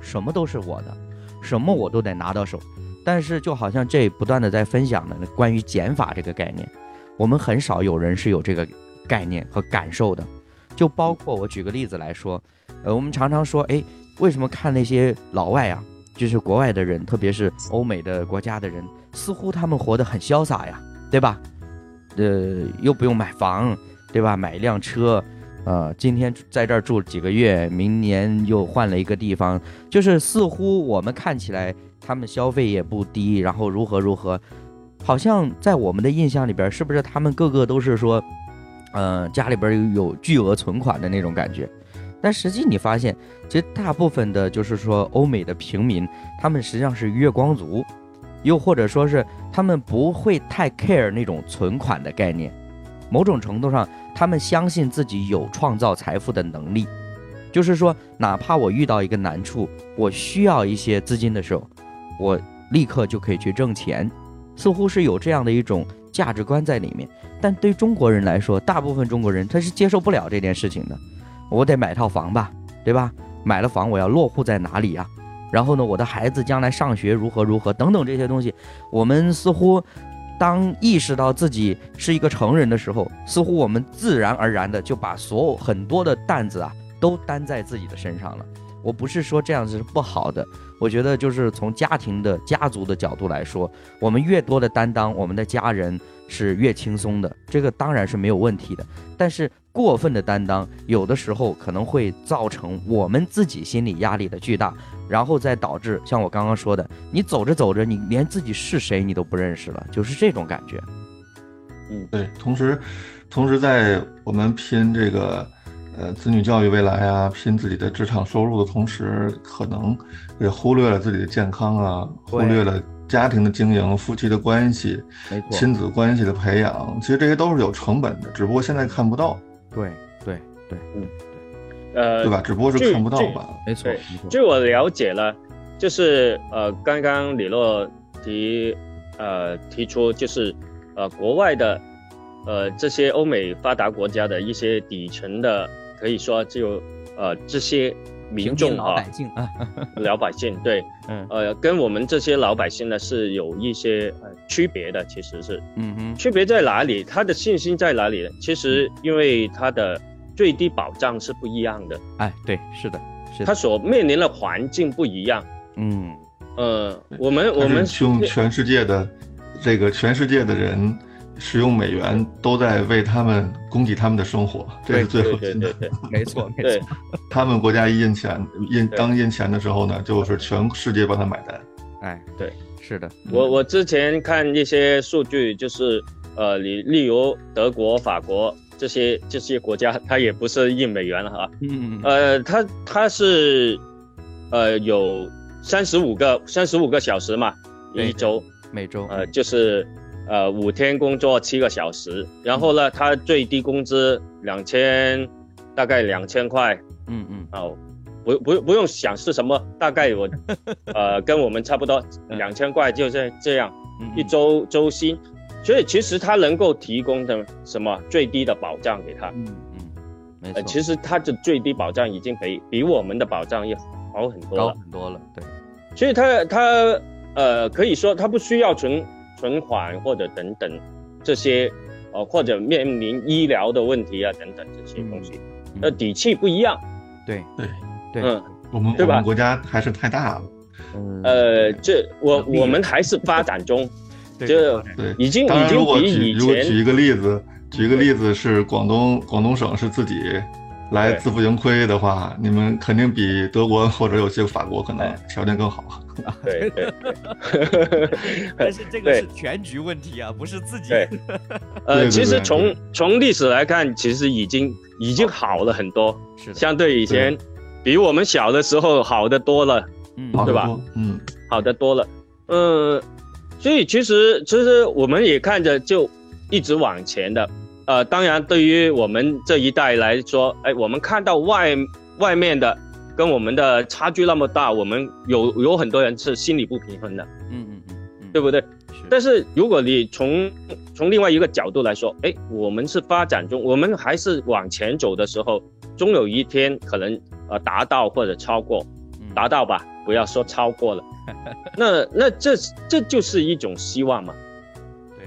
什么都是我的，什么我都得拿到手。但是就好像这不断的在分享的关于减法这个概念，我们很少有人是有这个概念和感受的。就包括我举个例子来说，呃，我们常常说，哎，为什么看那些老外啊，就是国外的人，特别是欧美的国家的人，似乎他们活得很潇洒呀，对吧？呃，又不用买房，对吧？买一辆车，呃，今天在这儿住几个月，明年又换了一个地方，就是似乎我们看起来。他们消费也不低，然后如何如何，好像在我们的印象里边，是不是他们个个都是说，嗯，家里边有巨额存款的那种感觉？但实际你发现，其实大部分的，就是说欧美的平民，他们实际上是月光族，又或者说是他们不会太 care 那种存款的概念。某种程度上，他们相信自己有创造财富的能力，就是说，哪怕我遇到一个难处，我需要一些资金的时候。我立刻就可以去挣钱，似乎是有这样的一种价值观在里面。但对中国人来说，大部分中国人他是接受不了这件事情的。我得买套房吧，对吧？买了房，我要落户在哪里呀？然后呢，我的孩子将来上学如何如何等等这些东西，我们似乎当意识到自己是一个成人的时候，似乎我们自然而然的就把所有很多的担子啊都担在自己的身上了。我不是说这样子是不好的，我觉得就是从家庭的家族的角度来说，我们越多的担当，我们的家人是越轻松的，这个当然是没有问题的。但是过分的担当，有的时候可能会造成我们自己心理压力的巨大，然后再导致像我刚刚说的，你走着走着，你连自己是谁你都不认识了，就是这种感觉。嗯，对。同时，同时在我们拼这个。呃，子女教育未来啊，拼自己的职场收入的同时，可能也忽略了自己的健康啊，忽略了家庭的经营、夫妻的关系、亲子关系的培养。其实这些都是有成本的，只不过现在看不到。对对对，嗯对，呃，对吧？只不过是看不到吧？没错。据我了解了，就是呃，刚刚李洛提呃提出，就是呃，国外的呃这些欧美发达国家的一些底层的。可以说，就呃这些民众老百姓啊，老百姓 对，嗯呃跟我们这些老百姓呢是有一些呃区别的，其实是，嗯哼，区别在哪里？他的信心在哪里？其实因为他的最低保障是不一样的，哎，对，是的，是他所面临的环境不一样，嗯呃，我们我们用全世界的这个全世界的人。使用美元都在为他们供给他们的生活，这是最核心的。没错，没错。他们国家一印钱，印当印钱的时候呢，就是全世界帮他买单。哎，对，是的。我我之前看一些数据，就是呃，例例如德国、法国这些这些国家，它也不是印美元了哈。嗯。呃，它它是呃有三十五个三十五个小时嘛，一周，每周。呃，就是。呃，五天工作七个小时，然后呢，他最低工资两千，大概两千块。嗯嗯。哦，不不不用想是什么，大概我，呃，跟我们差不多，两千块就是这样，一周周薪。所以其实他能够提供的什么最低的保障给他。嗯嗯。没错。其实他的最低保障已经比比我们的保障要好很多了。高很多了，对。所以他他呃可以说他不需要存。存款或者等等这些，呃，或者面临医疗的问题啊，等等这些东西，那，底气不一样。对对对，嗯，我们我们国家还是太大了。呃，这我我们还是发展中，就已经已经比以前。如果举一个例子，举一个例子是广东广东省是自己来自负盈亏的话，你们肯定比德国或者有些法国可能条件更好。对对，但是这个是全局问题啊，不是自己。呃，其实从从历史来看，其实已经已经好了很多，是相对以前，比我们小的时候好的多了，嗯，对吧？嗯，好的多了。嗯，所以其实其实我们也看着就一直往前的。呃，当然对于我们这一代来说，哎，我们看到外外面的。跟我们的差距那么大，我们有有很多人是心理不平衡的，嗯嗯嗯，对不对？但是如果你从从另外一个角度来说，哎，我们是发展中，我们还是往前走的时候，终有一天可能呃达到或者超过，达到吧，不要说超过了。那那这这就是一种希望嘛。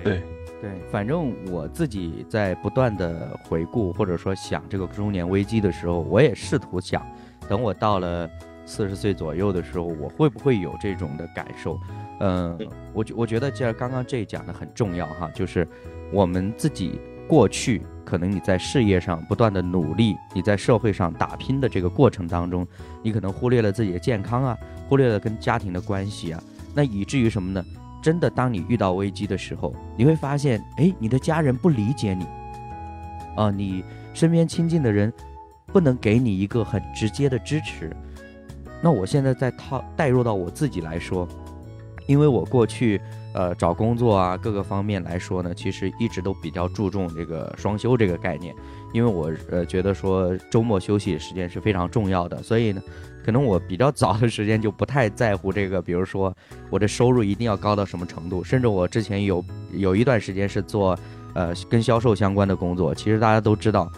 对对，反正我自己在不断的回顾或者说想这个中年危机的时候，我也试图想。等我到了四十岁左右的时候，我会不会有这种的感受？嗯，我觉我觉得，既然刚刚这讲的很重要哈，就是我们自己过去可能你在事业上不断的努力，你在社会上打拼的这个过程当中，你可能忽略了自己的健康啊，忽略了跟家庭的关系啊，那以至于什么呢？真的，当你遇到危机的时候，你会发现，哎，你的家人不理解你，啊，你身边亲近的人。不能给你一个很直接的支持，那我现在在套带入到我自己来说，因为我过去呃找工作啊各个方面来说呢，其实一直都比较注重这个双休这个概念，因为我呃觉得说周末休息时间是非常重要的，所以呢，可能我比较早的时间就不太在乎这个，比如说我的收入一定要高到什么程度，甚至我之前有有一段时间是做呃跟销售相关的工作，其实大家都知道。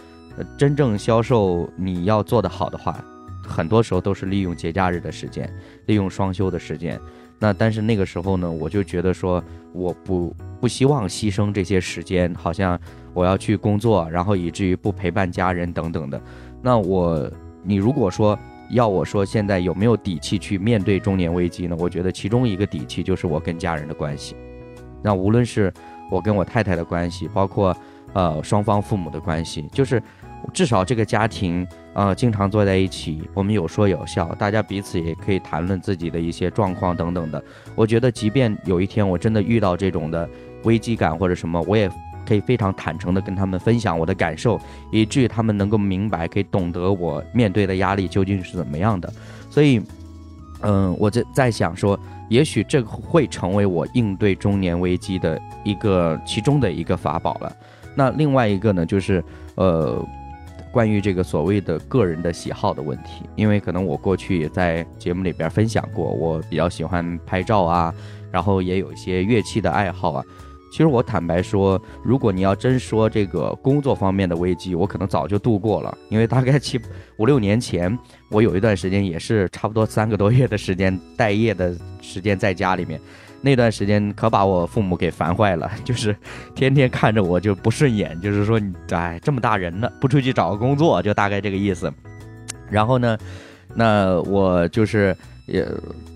真正销售你要做得好的话，很多时候都是利用节假日的时间，利用双休的时间。那但是那个时候呢，我就觉得说，我不不希望牺牲这些时间，好像我要去工作，然后以至于不陪伴家人等等的。那我，你如果说要我说现在有没有底气去面对中年危机呢？我觉得其中一个底气就是我跟家人的关系。那无论是我跟我太太的关系，包括呃双方父母的关系，就是。至少这个家庭，呃，经常坐在一起，我们有说有笑，大家彼此也可以谈论自己的一些状况等等的。我觉得，即便有一天我真的遇到这种的危机感或者什么，我也可以非常坦诚的跟他们分享我的感受，以至于他们能够明白，可以懂得我面对的压力究竟是怎么样的。所以，嗯，我在在想说，也许这会成为我应对中年危机的一个其中的一个法宝了。那另外一个呢，就是呃。关于这个所谓的个人的喜好的问题，因为可能我过去也在节目里边分享过，我比较喜欢拍照啊，然后也有一些乐器的爱好啊。其实我坦白说，如果你要真说这个工作方面的危机，我可能早就度过了，因为大概七五六年前，我有一段时间也是差不多三个多月的时间待业的时间在家里面。那段时间可把我父母给烦坏了，就是天天看着我就不顺眼，就是说你哎这么大人了不出去找个工作，就大概这个意思。然后呢，那我就是也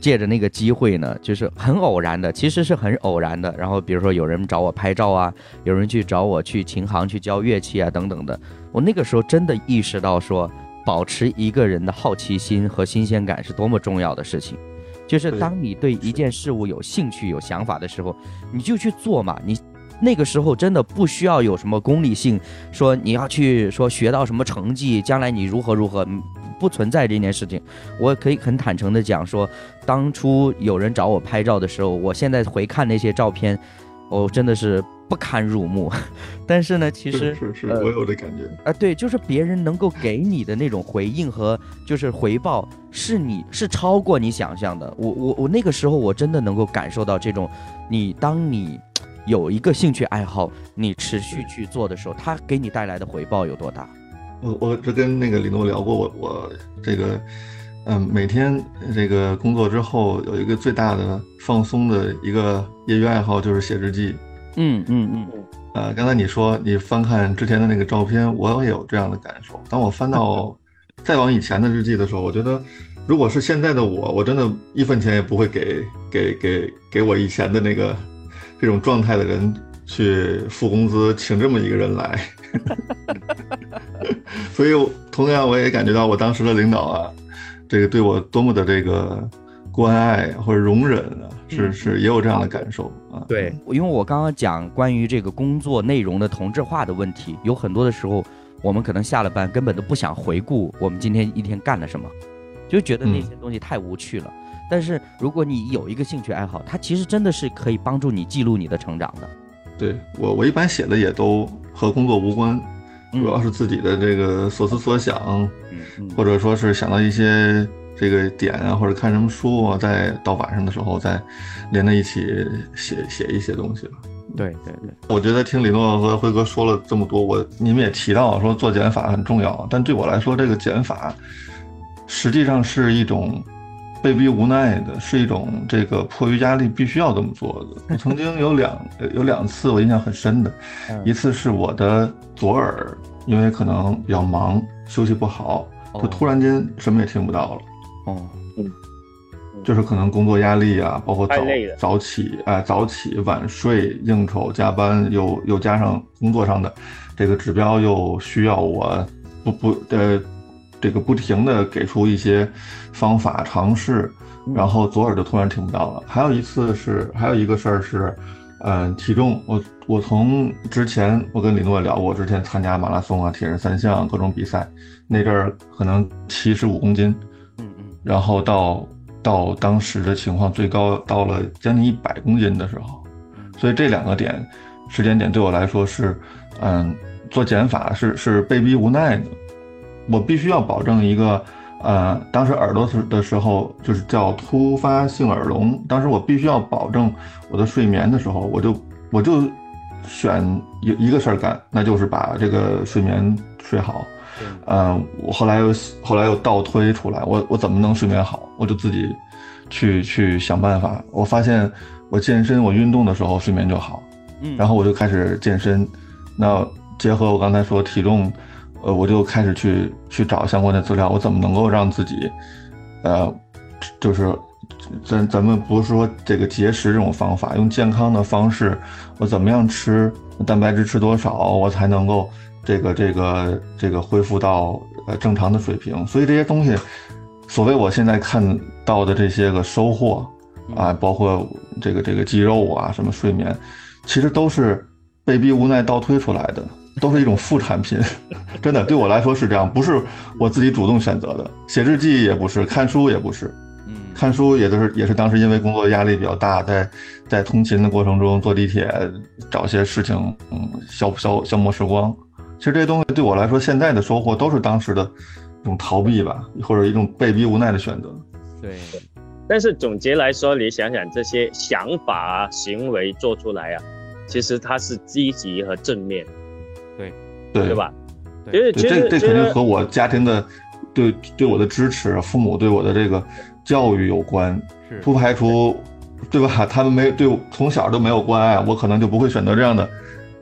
借着那个机会呢，就是很偶然的，其实是很偶然的。然后比如说有人找我拍照啊，有人去找我去琴行去教乐器啊等等的。我那个时候真的意识到说，保持一个人的好奇心和新鲜感是多么重要的事情。就是当你对一件事物有兴趣、有想法的时候，你就去做嘛。你那个时候真的不需要有什么功利性，说你要去说学到什么成绩，将来你如何如何，不存在这件事情。我可以很坦诚的讲说，当初有人找我拍照的时候，我现在回看那些照片，我真的是。不堪入目，但是呢，其实是是我有的感觉啊，对，就是别人能够给你的那种回应和就是回报，是你是超过你想象的。我我我那个时候我真的能够感受到这种，你当你有一个兴趣爱好，你持续去做的时候，它给你带来的回报有多大？我我这跟那个李诺聊过，我我这个嗯，每天这个工作之后有一个最大的放松的一个业余爱好就是写日记。嗯嗯嗯，呃，刚才你说你翻看之前的那个照片，我也有这样的感受。当我翻到 再往以前的日记的时候，我觉得，如果是现在的我，我真的一分钱也不会给给给给我以前的那个这种状态的人去付工资，请这么一个人来。所以同样我也感觉到我当时的领导啊，这个对我多么的这个关爱或者容忍啊，是是也有这样的感受啊。对，因为我刚刚讲关于这个工作内容的同质化的问题，有很多的时候，我们可能下了班根本都不想回顾我们今天一天干了什么，就觉得那些东西太无趣了。但是如果你有一个兴趣爱好，它其实真的是可以帮助你记录你的成长的。对我，我一般写的也都和工作无关，主要是自己的这个所思所想，或者说是想到一些这个点啊，或者看什么书啊，再到晚上的时候再连在一起写写一些东西了。对对对，我觉得听李诺和辉哥说了这么多，我你们也提到说做减法很重要，但对我来说，这个减法实际上是一种。被逼无奈的是一种这个迫于压力必须要这么做的。我曾经有两有两次我印象很深的，一次是我的左耳因为可能比较忙休息不好，就突然间什么也听不到了。哦，嗯，就是可能工作压力啊，包括早早起哎早起晚睡应酬加班又又加上工作上的这个指标又需要我不不呃。这个不停的给出一些方法尝试，然后左耳就突然听不到了。还有一次是，还有一个事儿是，嗯，体重。我我从之前我跟李诺聊过，之前参加马拉松啊、铁人三项各种比赛，那阵儿可能七十五公斤，然后到到当时的情况最高到了将近一百公斤的时候，所以这两个点时间点对我来说是，嗯，做减法是是被逼无奈的。我必须要保证一个，呃，当时耳朵时的时候就是叫突发性耳聋。当时我必须要保证我的睡眠的时候，我就我就选一一个事儿干，那就是把这个睡眠睡好。嗯，我后来又后来又倒推出来，我我怎么能睡眠好？我就自己去去想办法。我发现我健身我运动的时候睡眠就好，嗯，然后我就开始健身。那结合我刚才说体重。呃，我就开始去去找相关的资料，我怎么能够让自己，呃，就是咱咱们不是说这个节食这种方法，用健康的方式，我怎么样吃蛋白质吃多少，我才能够这个这个这个恢复到呃正常的水平。所以这些东西，所谓我现在看到的这些个收获啊，包括这个这个肌肉啊，什么睡眠，其实都是被逼无奈倒推出来的。都是一种副产品，真的对我来说是这样，不是我自己主动选择的。写日记也不是，看书也不是，嗯，看书也都是，也是当时因为工作压力比较大，在在通勤的过程中坐地铁找些事情，嗯，消消消磨时光。其实这些东西对我来说，现在的收获都是当时的一种逃避吧，或者一种被逼无奈的选择。对，但是总结来说，你想想这些想法啊、行为做出来啊，其实它是积极和正面。对，对对吧？对，这这肯定和我家庭的对对我的支持，父母对我的这个教育有关。不排除，对吧？他们没对从小都没有关爱，我可能就不会选择这样的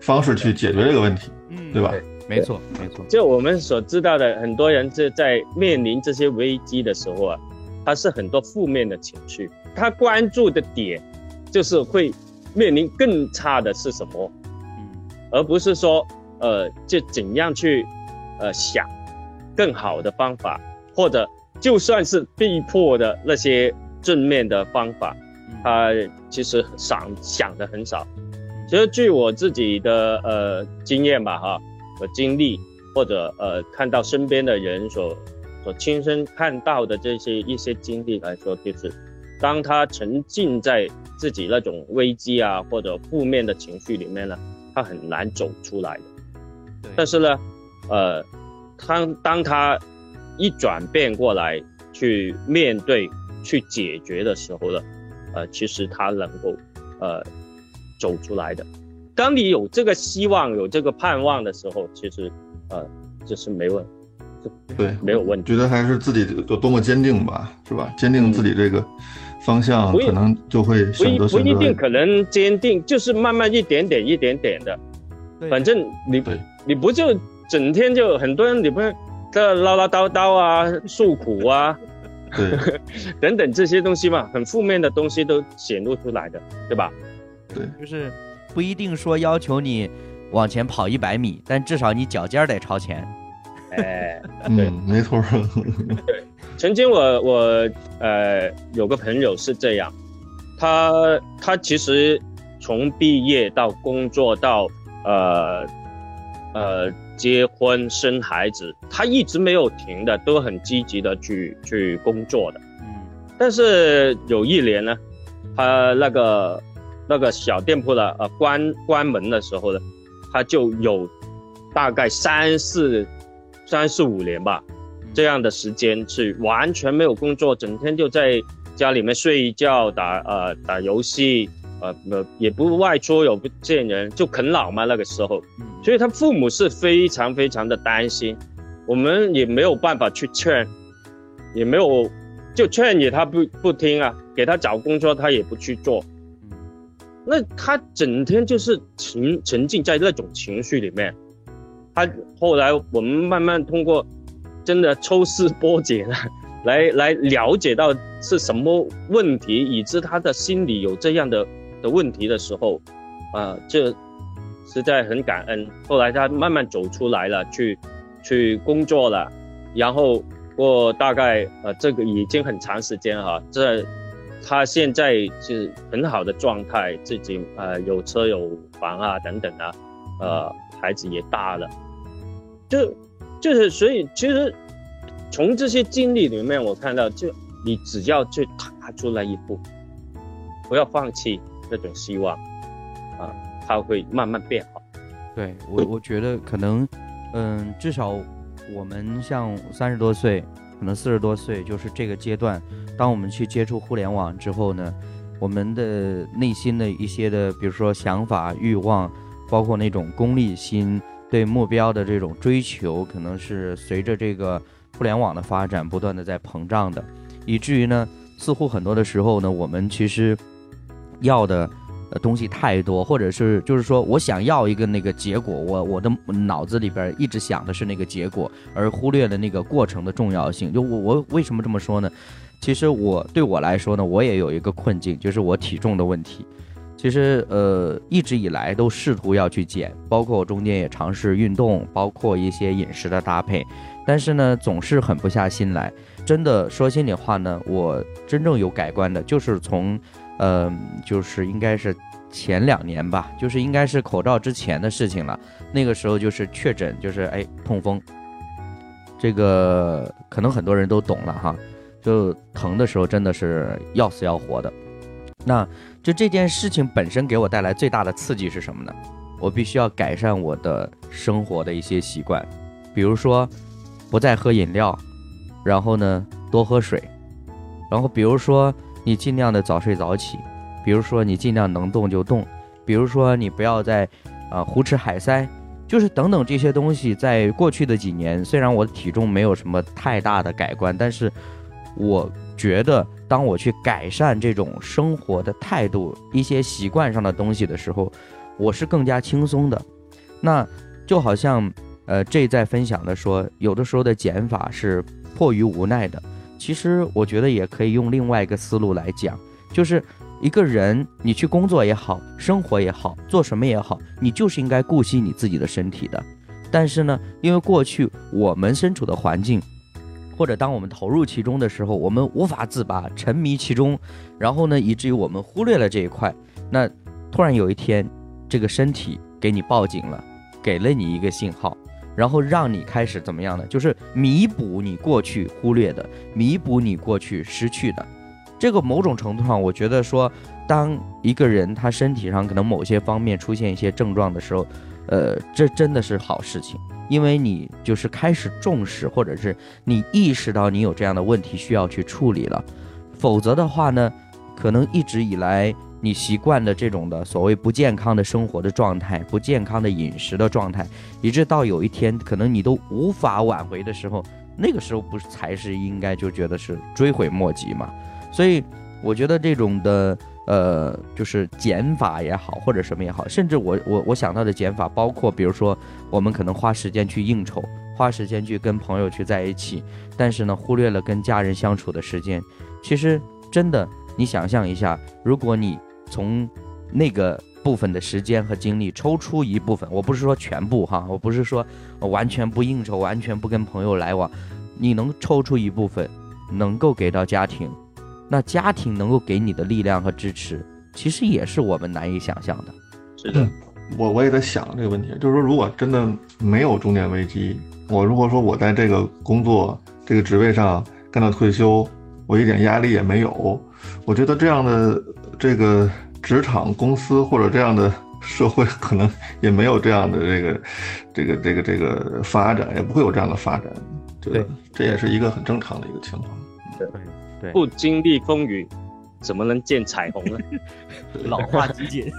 方式去解决这个问题，嗯，对吧？没错，没错。就我们所知道的，很多人是在面临这些危机的时候啊，他是很多负面的情绪，他关注的点就是会面临更差的是什么，嗯，而不是说。呃，就怎样去，呃，想更好的方法，或者就算是被迫的那些正面的方法，他其实想想的很少。其实据我自己的呃经验吧，哈，和经历，或者呃看到身边的人所所亲身看到的这些一些经历来说，就是当他沉浸在自己那种危机啊或者负面的情绪里面呢，他很难走出来的。但是呢，呃，当当他一转变过来去面对、去解决的时候呢，呃，其实他能够呃走出来的。当你有这个希望、有这个盼望的时候，其实呃这是没问，对，没有问题。觉得还是自己有多么坚定吧，是吧？坚定自己这个方向，可能就会选择不一定可能坚定，就是慢慢一点点、一点点的，反正你。你不就整天就很多人，你不在唠唠叨叨啊、诉苦啊，对，等等这些东西嘛，很负面的东西都显露出来的，对吧？对，就是不一定说要求你往前跑一百米，但至少你脚尖得朝前。哎，对，没错。对，曾经我我呃有个朋友是这样，他他其实从毕业到工作到呃呃结婚生孩子，他一直没有停的，都很积极的去去工作的。嗯，但是有一年呢，他那个那个小店铺的呃关关门的时候呢，他就有大概三四。三四五年吧，这样的时间是完全没有工作，整天就在家里面睡觉、打呃打游戏，呃呃也不外出，也不见人，就啃老嘛那个时候。所以他父母是非常非常的担心，我们也没有办法去劝，也没有就劝也他不不听啊，给他找工作他也不去做，那他整天就是沉沉浸在那种情绪里面。他后来，我们慢慢通过真的抽丝剥茧，来来了解到是什么问题，以致他的心里有这样的的问题的时候，啊，这实在很感恩。后来他慢慢走出来了，去去工作了，然后过大概呃，这个已经很长时间哈，这他现在是很好的状态，自己呃有车有房啊等等啊，呃孩子也大了。就就是，所以其实从这些经历里面，我看到，就你只要去踏出来一步，不要放弃那种希望，啊，他会慢慢变好。对我，我觉得可能，嗯，至少我们像三十多岁，可能四十多岁，就是这个阶段，当我们去接触互联网之后呢，我们的内心的一些的，比如说想法、欲望，包括那种功利心。对目标的这种追求，可能是随着这个互联网的发展，不断的在膨胀的，以至于呢，似乎很多的时候呢，我们其实要的东西太多，或者是就是说我想要一个那个结果，我我的脑子里边一直想的是那个结果，而忽略了那个过程的重要性。就我我为什么这么说呢？其实我对我来说呢，我也有一个困境，就是我体重的问题。其实，呃，一直以来都试图要去减，包括我中间也尝试运动，包括一些饮食的搭配，但是呢，总是狠不下心来。真的说心里话呢，我真正有改观的，就是从，呃，就是应该是前两年吧，就是应该是口罩之前的事情了。那个时候就是确诊，就是哎痛风，这个可能很多人都懂了哈，就疼的时候真的是要死要活的。那。就这件事情本身给我带来最大的刺激是什么呢？我必须要改善我的生活的一些习惯，比如说不再喝饮料，然后呢多喝水，然后比如说你尽量的早睡早起，比如说你尽量能动就动，比如说你不要再啊胡吃海塞，就是等等这些东西，在过去的几年，虽然我的体重没有什么太大的改观，但是我觉得。当我去改善这种生活的态度、一些习惯上的东西的时候，我是更加轻松的。那就好像，呃，这在分享的说，有的时候的减法是迫于无奈的。其实我觉得也可以用另外一个思路来讲，就是一个人你去工作也好，生活也好，做什么也好，你就是应该顾惜你自己的身体的。但是呢，因为过去我们身处的环境。或者当我们投入其中的时候，我们无法自拔，沉迷其中，然后呢，以至于我们忽略了这一块。那突然有一天，这个身体给你报警了，给了你一个信号，然后让你开始怎么样呢？就是弥补你过去忽略的，弥补你过去失去的。这个某种程度上，我觉得说，当一个人他身体上可能某些方面出现一些症状的时候，呃，这真的是好事情。因为你就是开始重视，或者是你意识到你有这样的问题需要去处理了，否则的话呢，可能一直以来你习惯的这种的所谓不健康的生活的状态、不健康的饮食的状态，以致到有一天可能你都无法挽回的时候，那个时候不是才是应该就觉得是追悔莫及嘛？所以我觉得这种的。呃，就是减法也好，或者什么也好，甚至我我我想到的减法，包括比如说，我们可能花时间去应酬，花时间去跟朋友去在一起，但是呢，忽略了跟家人相处的时间。其实真的，你想象一下，如果你从那个部分的时间和精力，抽出一部分，我不是说全部哈，我不是说完全不应酬，完全不跟朋友来往，你能抽出一部分，能够给到家庭，那家庭能够给你的力量和支持，其实也是我们难以想象的。是的，我我也在想这个问题，就是说，如果真的没有中年危机，我如果说我在这个工作这个职位上干到退休，我一点压力也没有，我觉得这样的这个职场公司或者这样的 社会，可能也没有这样的这个这个这个这个发展，也不会有这样的发展。对，这也是一个很正常的一个情况。对对，不经历风雨，怎么能见彩虹呢？老话极简。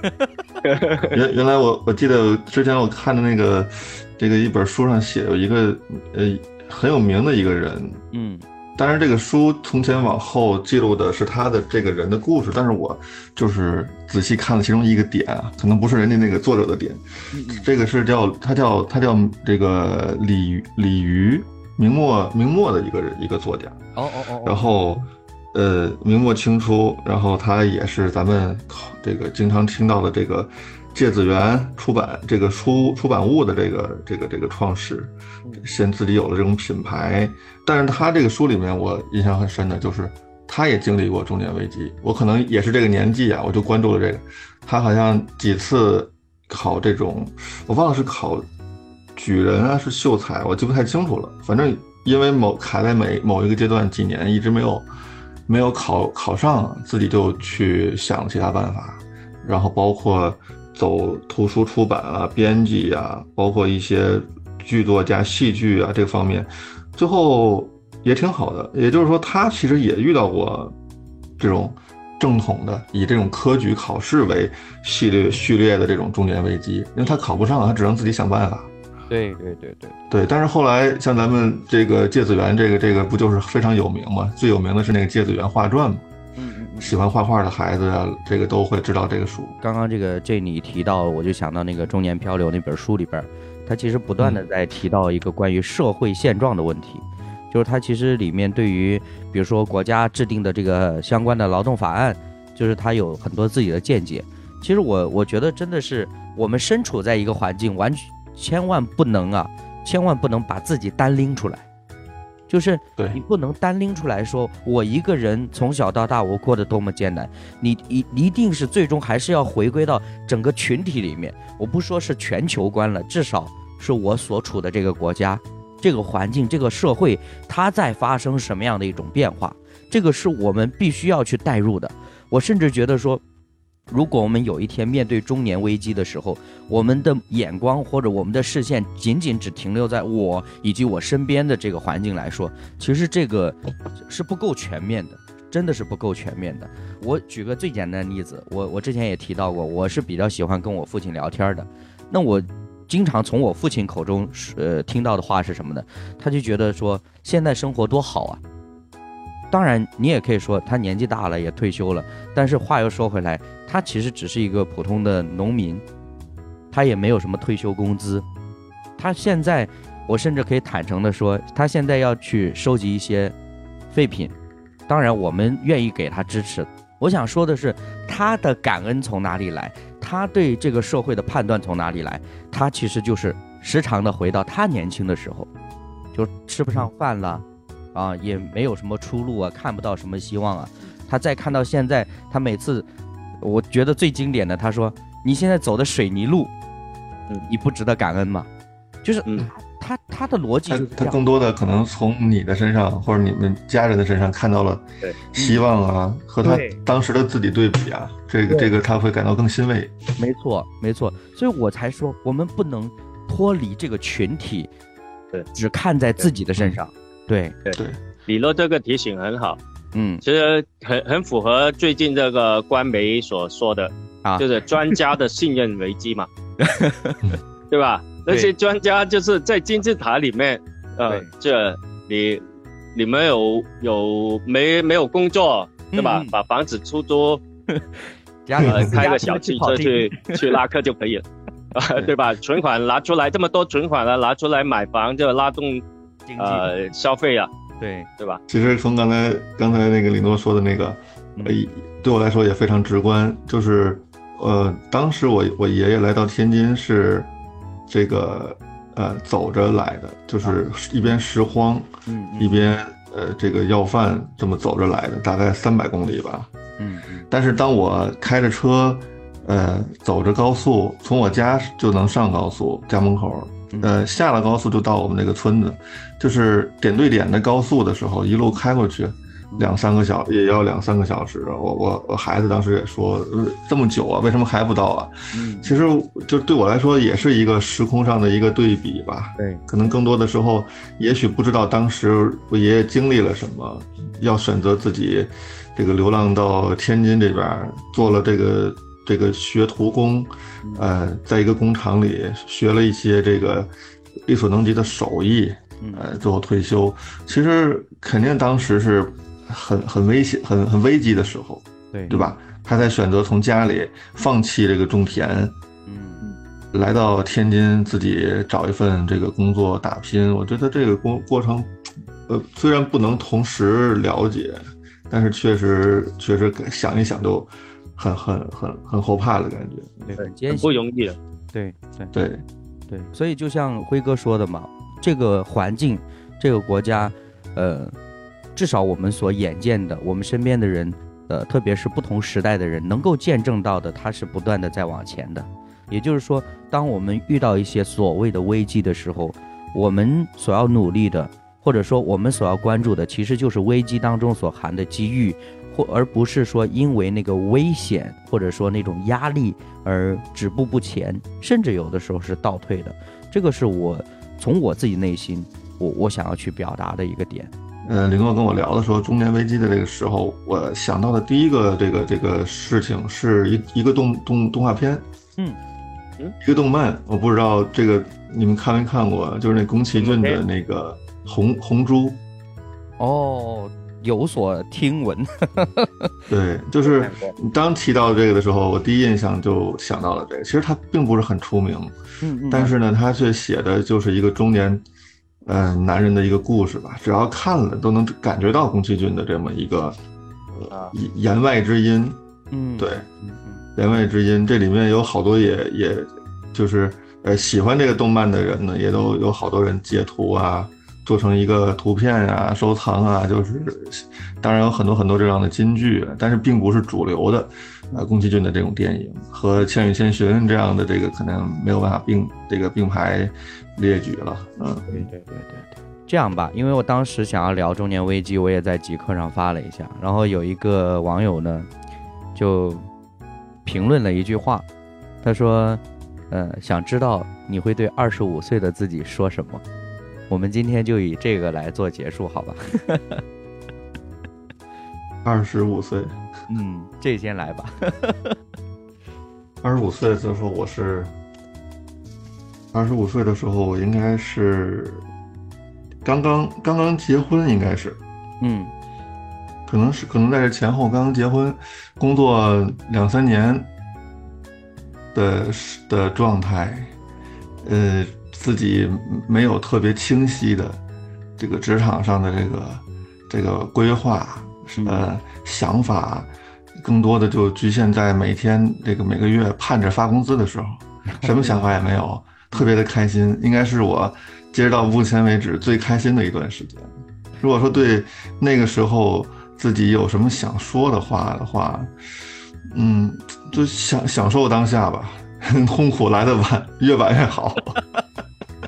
原原来我我记得之前我看的那个这个一本书上写有一个呃很有名的一个人，嗯，当然这个书从前往后记录的是他的这个人的故事，但是我就是仔细看了其中一个点啊，可能不是人家那个作者的点，这个是叫他叫他叫这个李李渔，明末明末的一个一个作家，哦哦哦，然后。呃，明末清初，然后他也是咱们这个经常听到的这个芥子园出版这个出出版物的这个这个这个创始，先自己有了这种品牌。但是他这个书里面，我印象很深的就是，他也经历过中年危机。我可能也是这个年纪啊，我就关注了这个。他好像几次考这种，我忘了是考举人啊，是秀才，我记不太清楚了。反正因为某卡在每某一个阶段几年一直没有。没有考考上，自己就去想其他办法，然后包括走图书出版啊、编辑啊，包括一些剧作家、戏剧啊这方面，最后也挺好的。也就是说，他其实也遇到过这种正统的以这种科举考试为系列序列的这种中年危机，因为他考不上，他只能自己想办法。对对对对对，但是后来像咱们这个芥子园，这个这个不就是非常有名吗？最有名的是那个《芥子园画传》嘛。嗯嗯。喜欢画画的孩子啊，这个都会知道这个书。刚刚这个这你提到，我就想到那个《中年漂流》那本书里边，他其实不断的在提到一个关于社会现状的问题，就是他其实里面对于比如说国家制定的这个相关的劳动法案，就是他有很多自己的见解。其实我我觉得真的是我们身处在一个环境完全。千万不能啊，千万不能把自己单拎出来，就是你不能单拎出来说，我一个人从小到大我过得多么艰难，你一一定是最终还是要回归到整个群体里面。我不说是全球观了，至少是我所处的这个国家、这个环境、这个社会，它在发生什么样的一种变化，这个是我们必须要去带入的。我甚至觉得说。如果我们有一天面对中年危机的时候，我们的眼光或者我们的视线仅仅只停留在我以及我身边的这个环境来说，其实这个是不够全面的，真的是不够全面的。我举个最简单的例子，我我之前也提到过，我是比较喜欢跟我父亲聊天的。那我经常从我父亲口中呃听到的话是什么呢？他就觉得说现在生活多好啊。当然，你也可以说他年纪大了也退休了，但是话又说回来。他其实只是一个普通的农民，他也没有什么退休工资。他现在，我甚至可以坦诚的说，他现在要去收集一些废品。当然，我们愿意给他支持。我想说的是，他的感恩从哪里来？他对这个社会的判断从哪里来？他其实就是时常的回到他年轻的时候，就吃不上饭了，啊，也没有什么出路啊，看不到什么希望啊。他再看到现在，他每次。我觉得最经典的，他说：“你现在走的水泥路，嗯，你不值得感恩吗？”就是，嗯，他他的逻辑，他他更多的可能从你的身上或者你们家人的身上看到了希望啊，和他当时的自己对比啊，这个这个他会感到更欣慰。没错，没错，所以我才说我们不能脱离这个群体，对，只看在自己的身上。对。对。对，李乐这个提醒很好。嗯，其实很很符合最近这个官媒所说的啊，就是专家的信任危机嘛，对吧？那些专家就是在金字塔里面，呃，这你你们有有没没有工作，对吧？把房子出租，呃，开个小汽车去 去拉客就可以了，啊，对吧？存款拿出来，这么多存款了，拿出来买房就拉动呃消费啊。对对吧？其实从刚才刚才那个李诺说的那个，呃，对我来说也非常直观。就是呃，当时我我爷爷来到天津是这个呃走着来的，就是一边拾荒，嗯一边呃这个要饭这么走着来的，大概三百公里吧。嗯嗯但是当我开着车，呃，走着高速，从我家就能上高速，家门口，呃，下了高速就到我们那个村子，就是点对点的高速的时候，一路开过去，两三个小也要两三个小时。我我我孩子当时也说，呃这么久啊，为什么还不到啊？嗯，其实就对我来说，也是一个时空上的一个对比吧。对，可能更多的时候，也许不知道当时我爷爷经历了什么，要选择自己这个流浪到天津这边，做了这个这个学徒工，呃，在一个工厂里学了一些这个力所能及的手艺，呃，最后退休。其实肯定当时是很很危险、很很危机的时候，对对？吧？他才选择从家里放弃这个种田，嗯来到天津自己找一份这个工作打拼，我觉得这个过过程，呃，虽然不能同时了解，但是确实确实想一想就很很很很后怕的感觉。对，很艰辛不容易的。对对对，对，所以就像辉哥说的嘛，这个环境，这个国家，呃，至少我们所眼见的，我们身边的人，呃，特别是不同时代的人，能够见证到的，它是不断的在往前的。也就是说，当我们遇到一些所谓的危机的时候，我们所要努力的，或者说我们所要关注的，其实就是危机当中所含的机遇，或而不是说因为那个危险或者说那种压力而止步不前，甚至有的时候是倒退的。这个是我从我自己内心，我我想要去表达的一个点。嗯，林哥跟我聊的时候，中年危机的这个时候，我想到的第一个这个这个事情是一一个动动动画片，嗯嗯，一个动漫，我不知道这个你们看没看过，就是那宫崎骏的那个红红猪，哦，有所听闻。对，就是你当提到这个的时候，我第一印象就想到了这个。其实他并不是很出名，嗯嗯，但是呢，他却写的就是一个中年，呃，男人的一个故事吧。只要看了，都能感觉到宫崎骏的这么一个，言言外之音。嗯对，嗯嗯言外之音，这里面有好多也也，就是呃喜欢这个动漫的人呢，也都有好多人截图啊，做成一个图片啊，收藏啊，就是当然有很多很多这样的金句，但是并不是主流的。呃，宫崎骏的这种电影和《千与千寻》这样的这个可能没有办法并这个并排列举了。嗯，对对对对对。这样吧，因为我当时想要聊中年危机，我也在极客上发了一下，然后有一个网友呢，就评论了一句话，他说：“呃，想知道你会对二十五岁的自己说什么？”我们今天就以这个来做结束，好吧？二十五岁，嗯，这先来吧。二十五岁的时候我是，二十五岁的时候我应该是刚刚刚刚结婚，应该是。嗯可能是可能在这前后刚刚结婚，工作两三年的的状态，呃，自己没有特别清晰的这个职场上的这个这个规划，呃，想法，更多的就局限在每天这个每个月盼着发工资的时候，什么想法也没有，特别的开心，应该是我截止到目前为止最开心的一段时间。如果说对那个时候自己有什么想说的话的话，嗯，就享享受当下吧，痛苦来的晚，越晚越好。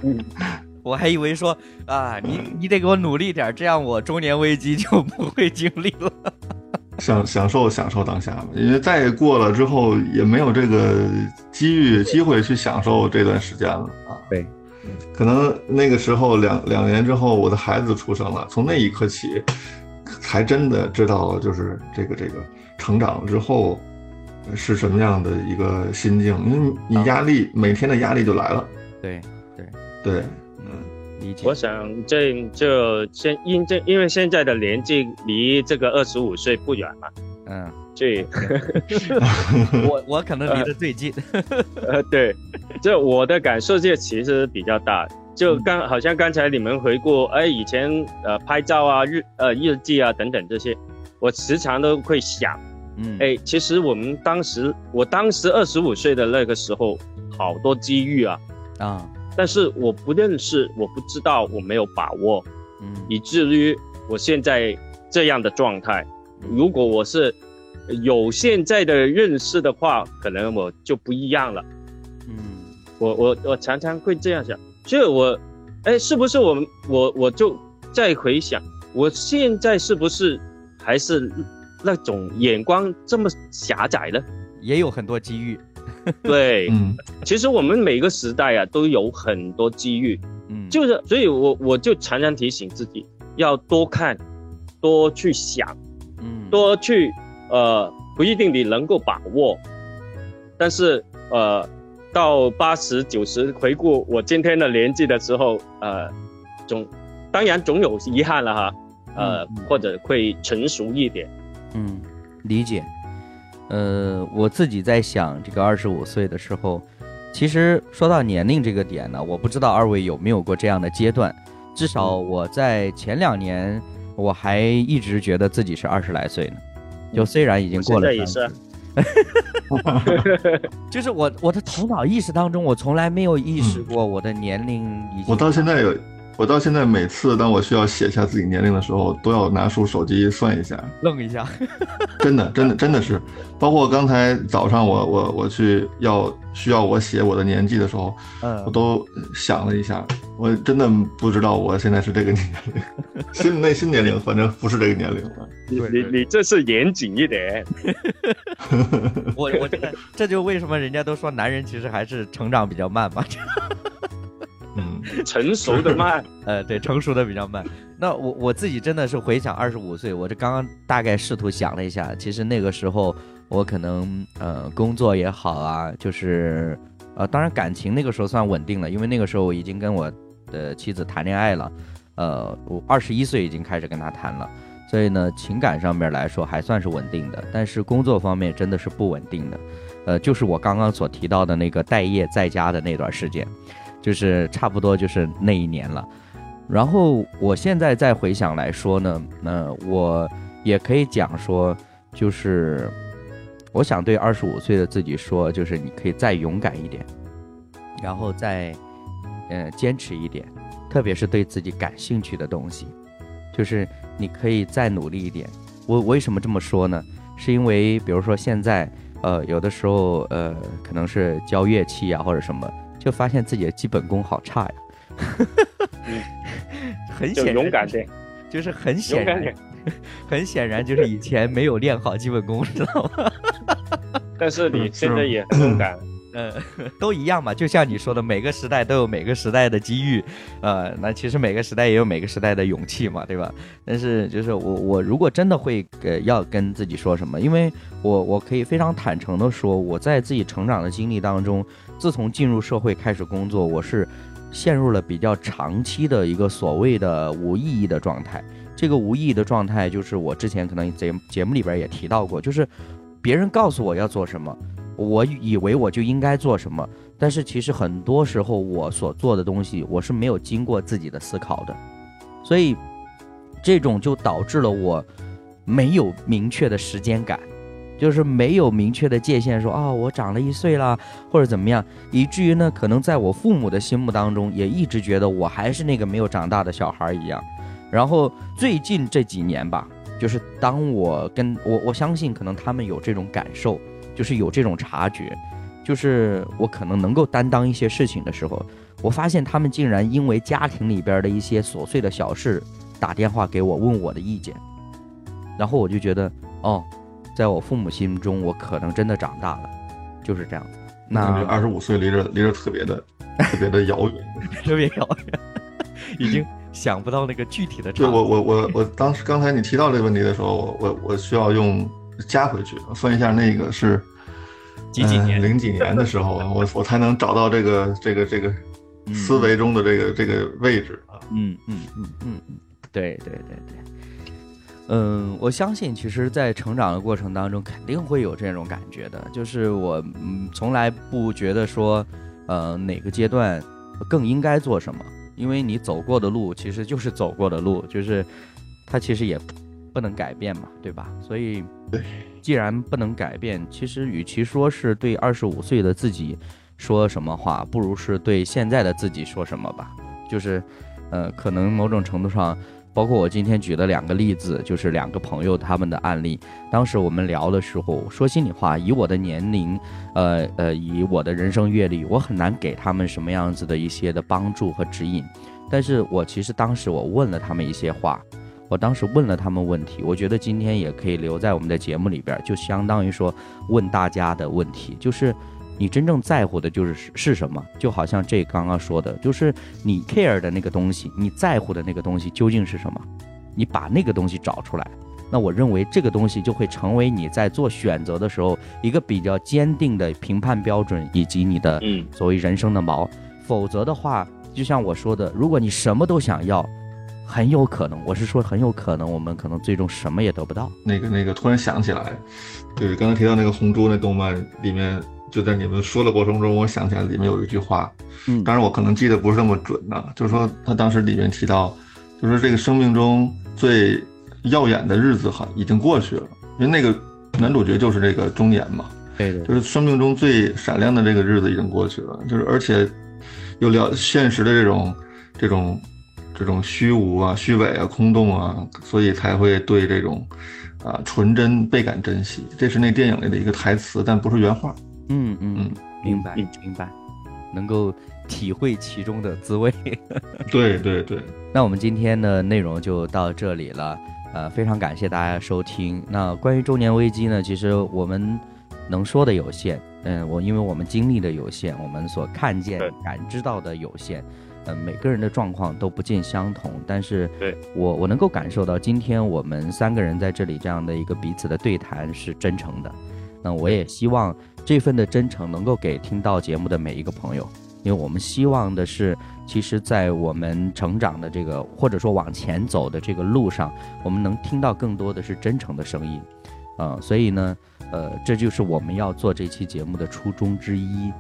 我还以为说啊，你你得给我努力点，这样我中年危机就不会经历了。享享受享受当下嘛，因为再过了之后也没有这个机遇机会去享受这段时间了啊。对，可能那个时候两两年之后，我的孩子出生了，从那一刻起，才真的知道了，就是这个这个成长之后是什么样的一个心境，因为你压力每天的压力就来了。对，对，嗯，理解。我想这就现因这因为现在的年纪离这个二十五岁不远嘛，嗯，所以 我我可能离得最近。呃对，这我的感受这其实比较大。就刚好像刚才你们回顾，哎，以前呃拍照啊、日呃日记啊等等这些，我时常都会想，嗯，哎，其实我们当时，我当时二十五岁的那个时候，好多机遇啊，啊，但是我不认识，我不知道，我没有把握，嗯，以至于我现在这样的状态。如果我是有现在的认识的话，可能我就不一样了。嗯，我我我常常会这样想，所以我，哎，是不是我们我我就再回想，我现在是不是还是那种眼光这么狭窄呢？也有很多机遇。对，嗯，其实我们每个时代啊都有很多机遇，嗯，就是，所以我我就常常提醒自己要多看，多去想。嗯多去，呃，不一定你能够把握，但是，呃，到八十九十回顾我今天的年纪的时候，呃，总，当然总有遗憾了哈，呃，或者会成熟一点。嗯，理解。呃，我自己在想，这个二十五岁的时候，其实说到年龄这个点呢，我不知道二位有没有过这样的阶段，至少我在前两年。我还一直觉得自己是二十来岁呢，就虽然已经过了三十，就是我我的头脑意识当中，我从来没有意识过我的年龄已经。我到现在有。我到现在每次当我需要写下自己年龄的时候，都要拿出手机算一下，愣一下。真的，真的，真的是。包括刚才早上我我我去要需要我写我的年纪的时候，嗯，我都想了一下，我真的不知道我现在是这个年龄，心内心年龄反正不是这个年龄了。你你你这是严谨一点。我我这个这就为什么人家都说男人其实还是成长比较慢嘛。成熟的慢，呃，对，成熟的比较慢。那我我自己真的是回想二十五岁，我这刚刚大概试图想了一下，其实那个时候我可能呃工作也好啊，就是呃当然感情那个时候算稳定了，因为那个时候我已经跟我的妻子谈恋爱了，呃，我二十一岁已经开始跟她谈了，所以呢情感上面来说还算是稳定的，但是工作方面真的是不稳定的，呃，就是我刚刚所提到的那个待业在家的那段时间。就是差不多就是那一年了，然后我现在再回想来说呢，那我也可以讲说，就是我想对二十五岁的自己说，就是你可以再勇敢一点，然后再呃坚持一点，特别是对自己感兴趣的东西，就是你可以再努力一点。我为什么这么说呢？是因为比如说现在呃有的时候呃可能是教乐器啊或者什么。就发现自己的基本功好差呀，很显然，勇敢点，就是很显然，很显然就是以前没有练好基本功，知道吗？但是你现在也很勇敢。呃，都一样嘛，就像你说的，每个时代都有每个时代的机遇，呃，那其实每个时代也有每个时代的勇气嘛，对吧？但是就是我我如果真的会呃要跟自己说什么，因为我我可以非常坦诚的说，我在自己成长的经历当中，自从进入社会开始工作，我是陷入了比较长期的一个所谓的无意义的状态。这个无意义的状态，就是我之前可能节节目里边也提到过，就是别人告诉我要做什么。我以为我就应该做什么，但是其实很多时候我所做的东西，我是没有经过自己的思考的，所以这种就导致了我没有明确的时间感，就是没有明确的界限，说啊我长了一岁了或者怎么样，以至于呢，可能在我父母的心目当中，也一直觉得我还是那个没有长大的小孩一样。然后最近这几年吧，就是当我跟我我相信，可能他们有这种感受。就是有这种察觉，就是我可能能够担当一些事情的时候，我发现他们竟然因为家庭里边的一些琐碎的小事打电话给我问我的意见，然后我就觉得哦，在我父母心中，我可能真的长大了，就是这样子。那二十五岁离着离着特别的特别的遥远，特别遥远，已经想不到那个具体的。对我我我我当时刚才你提到这个问题的时候，我我我需要用。加回去算一下，那个是几几年？零几年的时候，我我才能找到这个这个这个思维中的这个这个位置啊。嗯嗯嗯嗯嗯，对对对对。嗯，我相信，其实，在成长的过程当中，肯定会有这种感觉的。就是我嗯，从来不觉得说，呃，哪个阶段更应该做什么，因为你走过的路其实就是走过的路，就是它其实也。不能改变嘛，对吧？所以，既然不能改变，其实与其说是对二十五岁的自己说什么话，不如是对现在的自己说什么吧。就是，呃，可能某种程度上，包括我今天举的两个例子，就是两个朋友他们的案例。当时我们聊的时候，说心里话，以我的年龄，呃呃，以我的人生阅历，我很难给他们什么样子的一些的帮助和指引。但是我其实当时我问了他们一些话。我当时问了他们问题，我觉得今天也可以留在我们的节目里边，就相当于说问大家的问题，就是你真正在乎的就是是什么？就好像这刚刚说的，就是你 care 的那个东西，你在乎的那个东西究竟是什么？你把那个东西找出来，那我认为这个东西就会成为你在做选择的时候一个比较坚定的评判标准，以及你的所谓人生的锚。否则的话，就像我说的，如果你什么都想要。很有可能，我是说很有可能，我们可能最终什么也得不到。那个那个，突然想起来，对，刚才提到那个《红猪》那动漫里面，就在你们说的过程中，我想起来里面有一句话，嗯，当然我可能记得不是那么准呢，就是说他当时里面提到，就是这个生命中最耀眼的日子哈已经过去了，因为那个男主角就是这个中年嘛，对的，就是生命中最闪亮的这个日子已经过去了，就是而且有了现实的这种这种。这种虚无啊、虚伪啊、空洞啊，所以才会对这种，啊纯真倍感珍惜。这是那电影里的一个台词，但不是原话。嗯嗯，明白明白，能够体会其中的滋味。对对对，那我们今天的内容就到这里了。呃，非常感谢大家收听。那关于中年危机呢，其实我们能说的有限。嗯，我因为我们经历的有限，我们所看见、感知到的有限。嗯，每个人的状况都不尽相同，但是我我能够感受到，今天我们三个人在这里这样的一个彼此的对谈是真诚的。那我也希望这份的真诚能够给听到节目的每一个朋友，因为我们希望的是，其实，在我们成长的这个或者说往前走的这个路上，我们能听到更多的是真诚的声音。啊，所以呢，呃，这就是我们要做这期节目的初衷之一。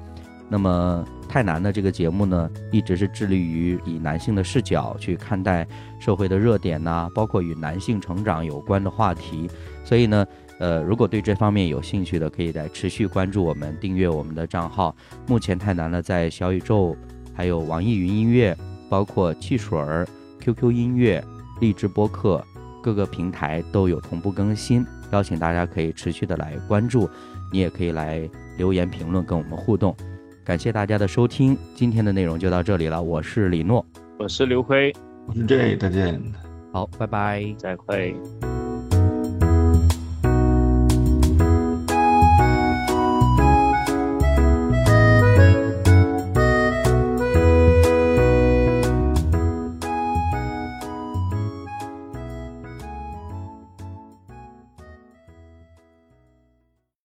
那么太难的这个节目呢，一直是致力于以男性的视角去看待社会的热点呐，包括与男性成长有关的话题。所以呢，呃，如果对这方面有兴趣的，可以来持续关注我们，订阅我们的账号。目前太难了，在小宇宙、还有网易云音乐、包括汽水儿、QQ 音乐、荔枝播客各个平台都有同步更新，邀请大家可以持续的来关注。你也可以来留言评论跟我们互动。感谢大家的收听，今天的内容就到这里了。我是李诺，我是刘辉，我是 J，再见。好，拜拜，再会。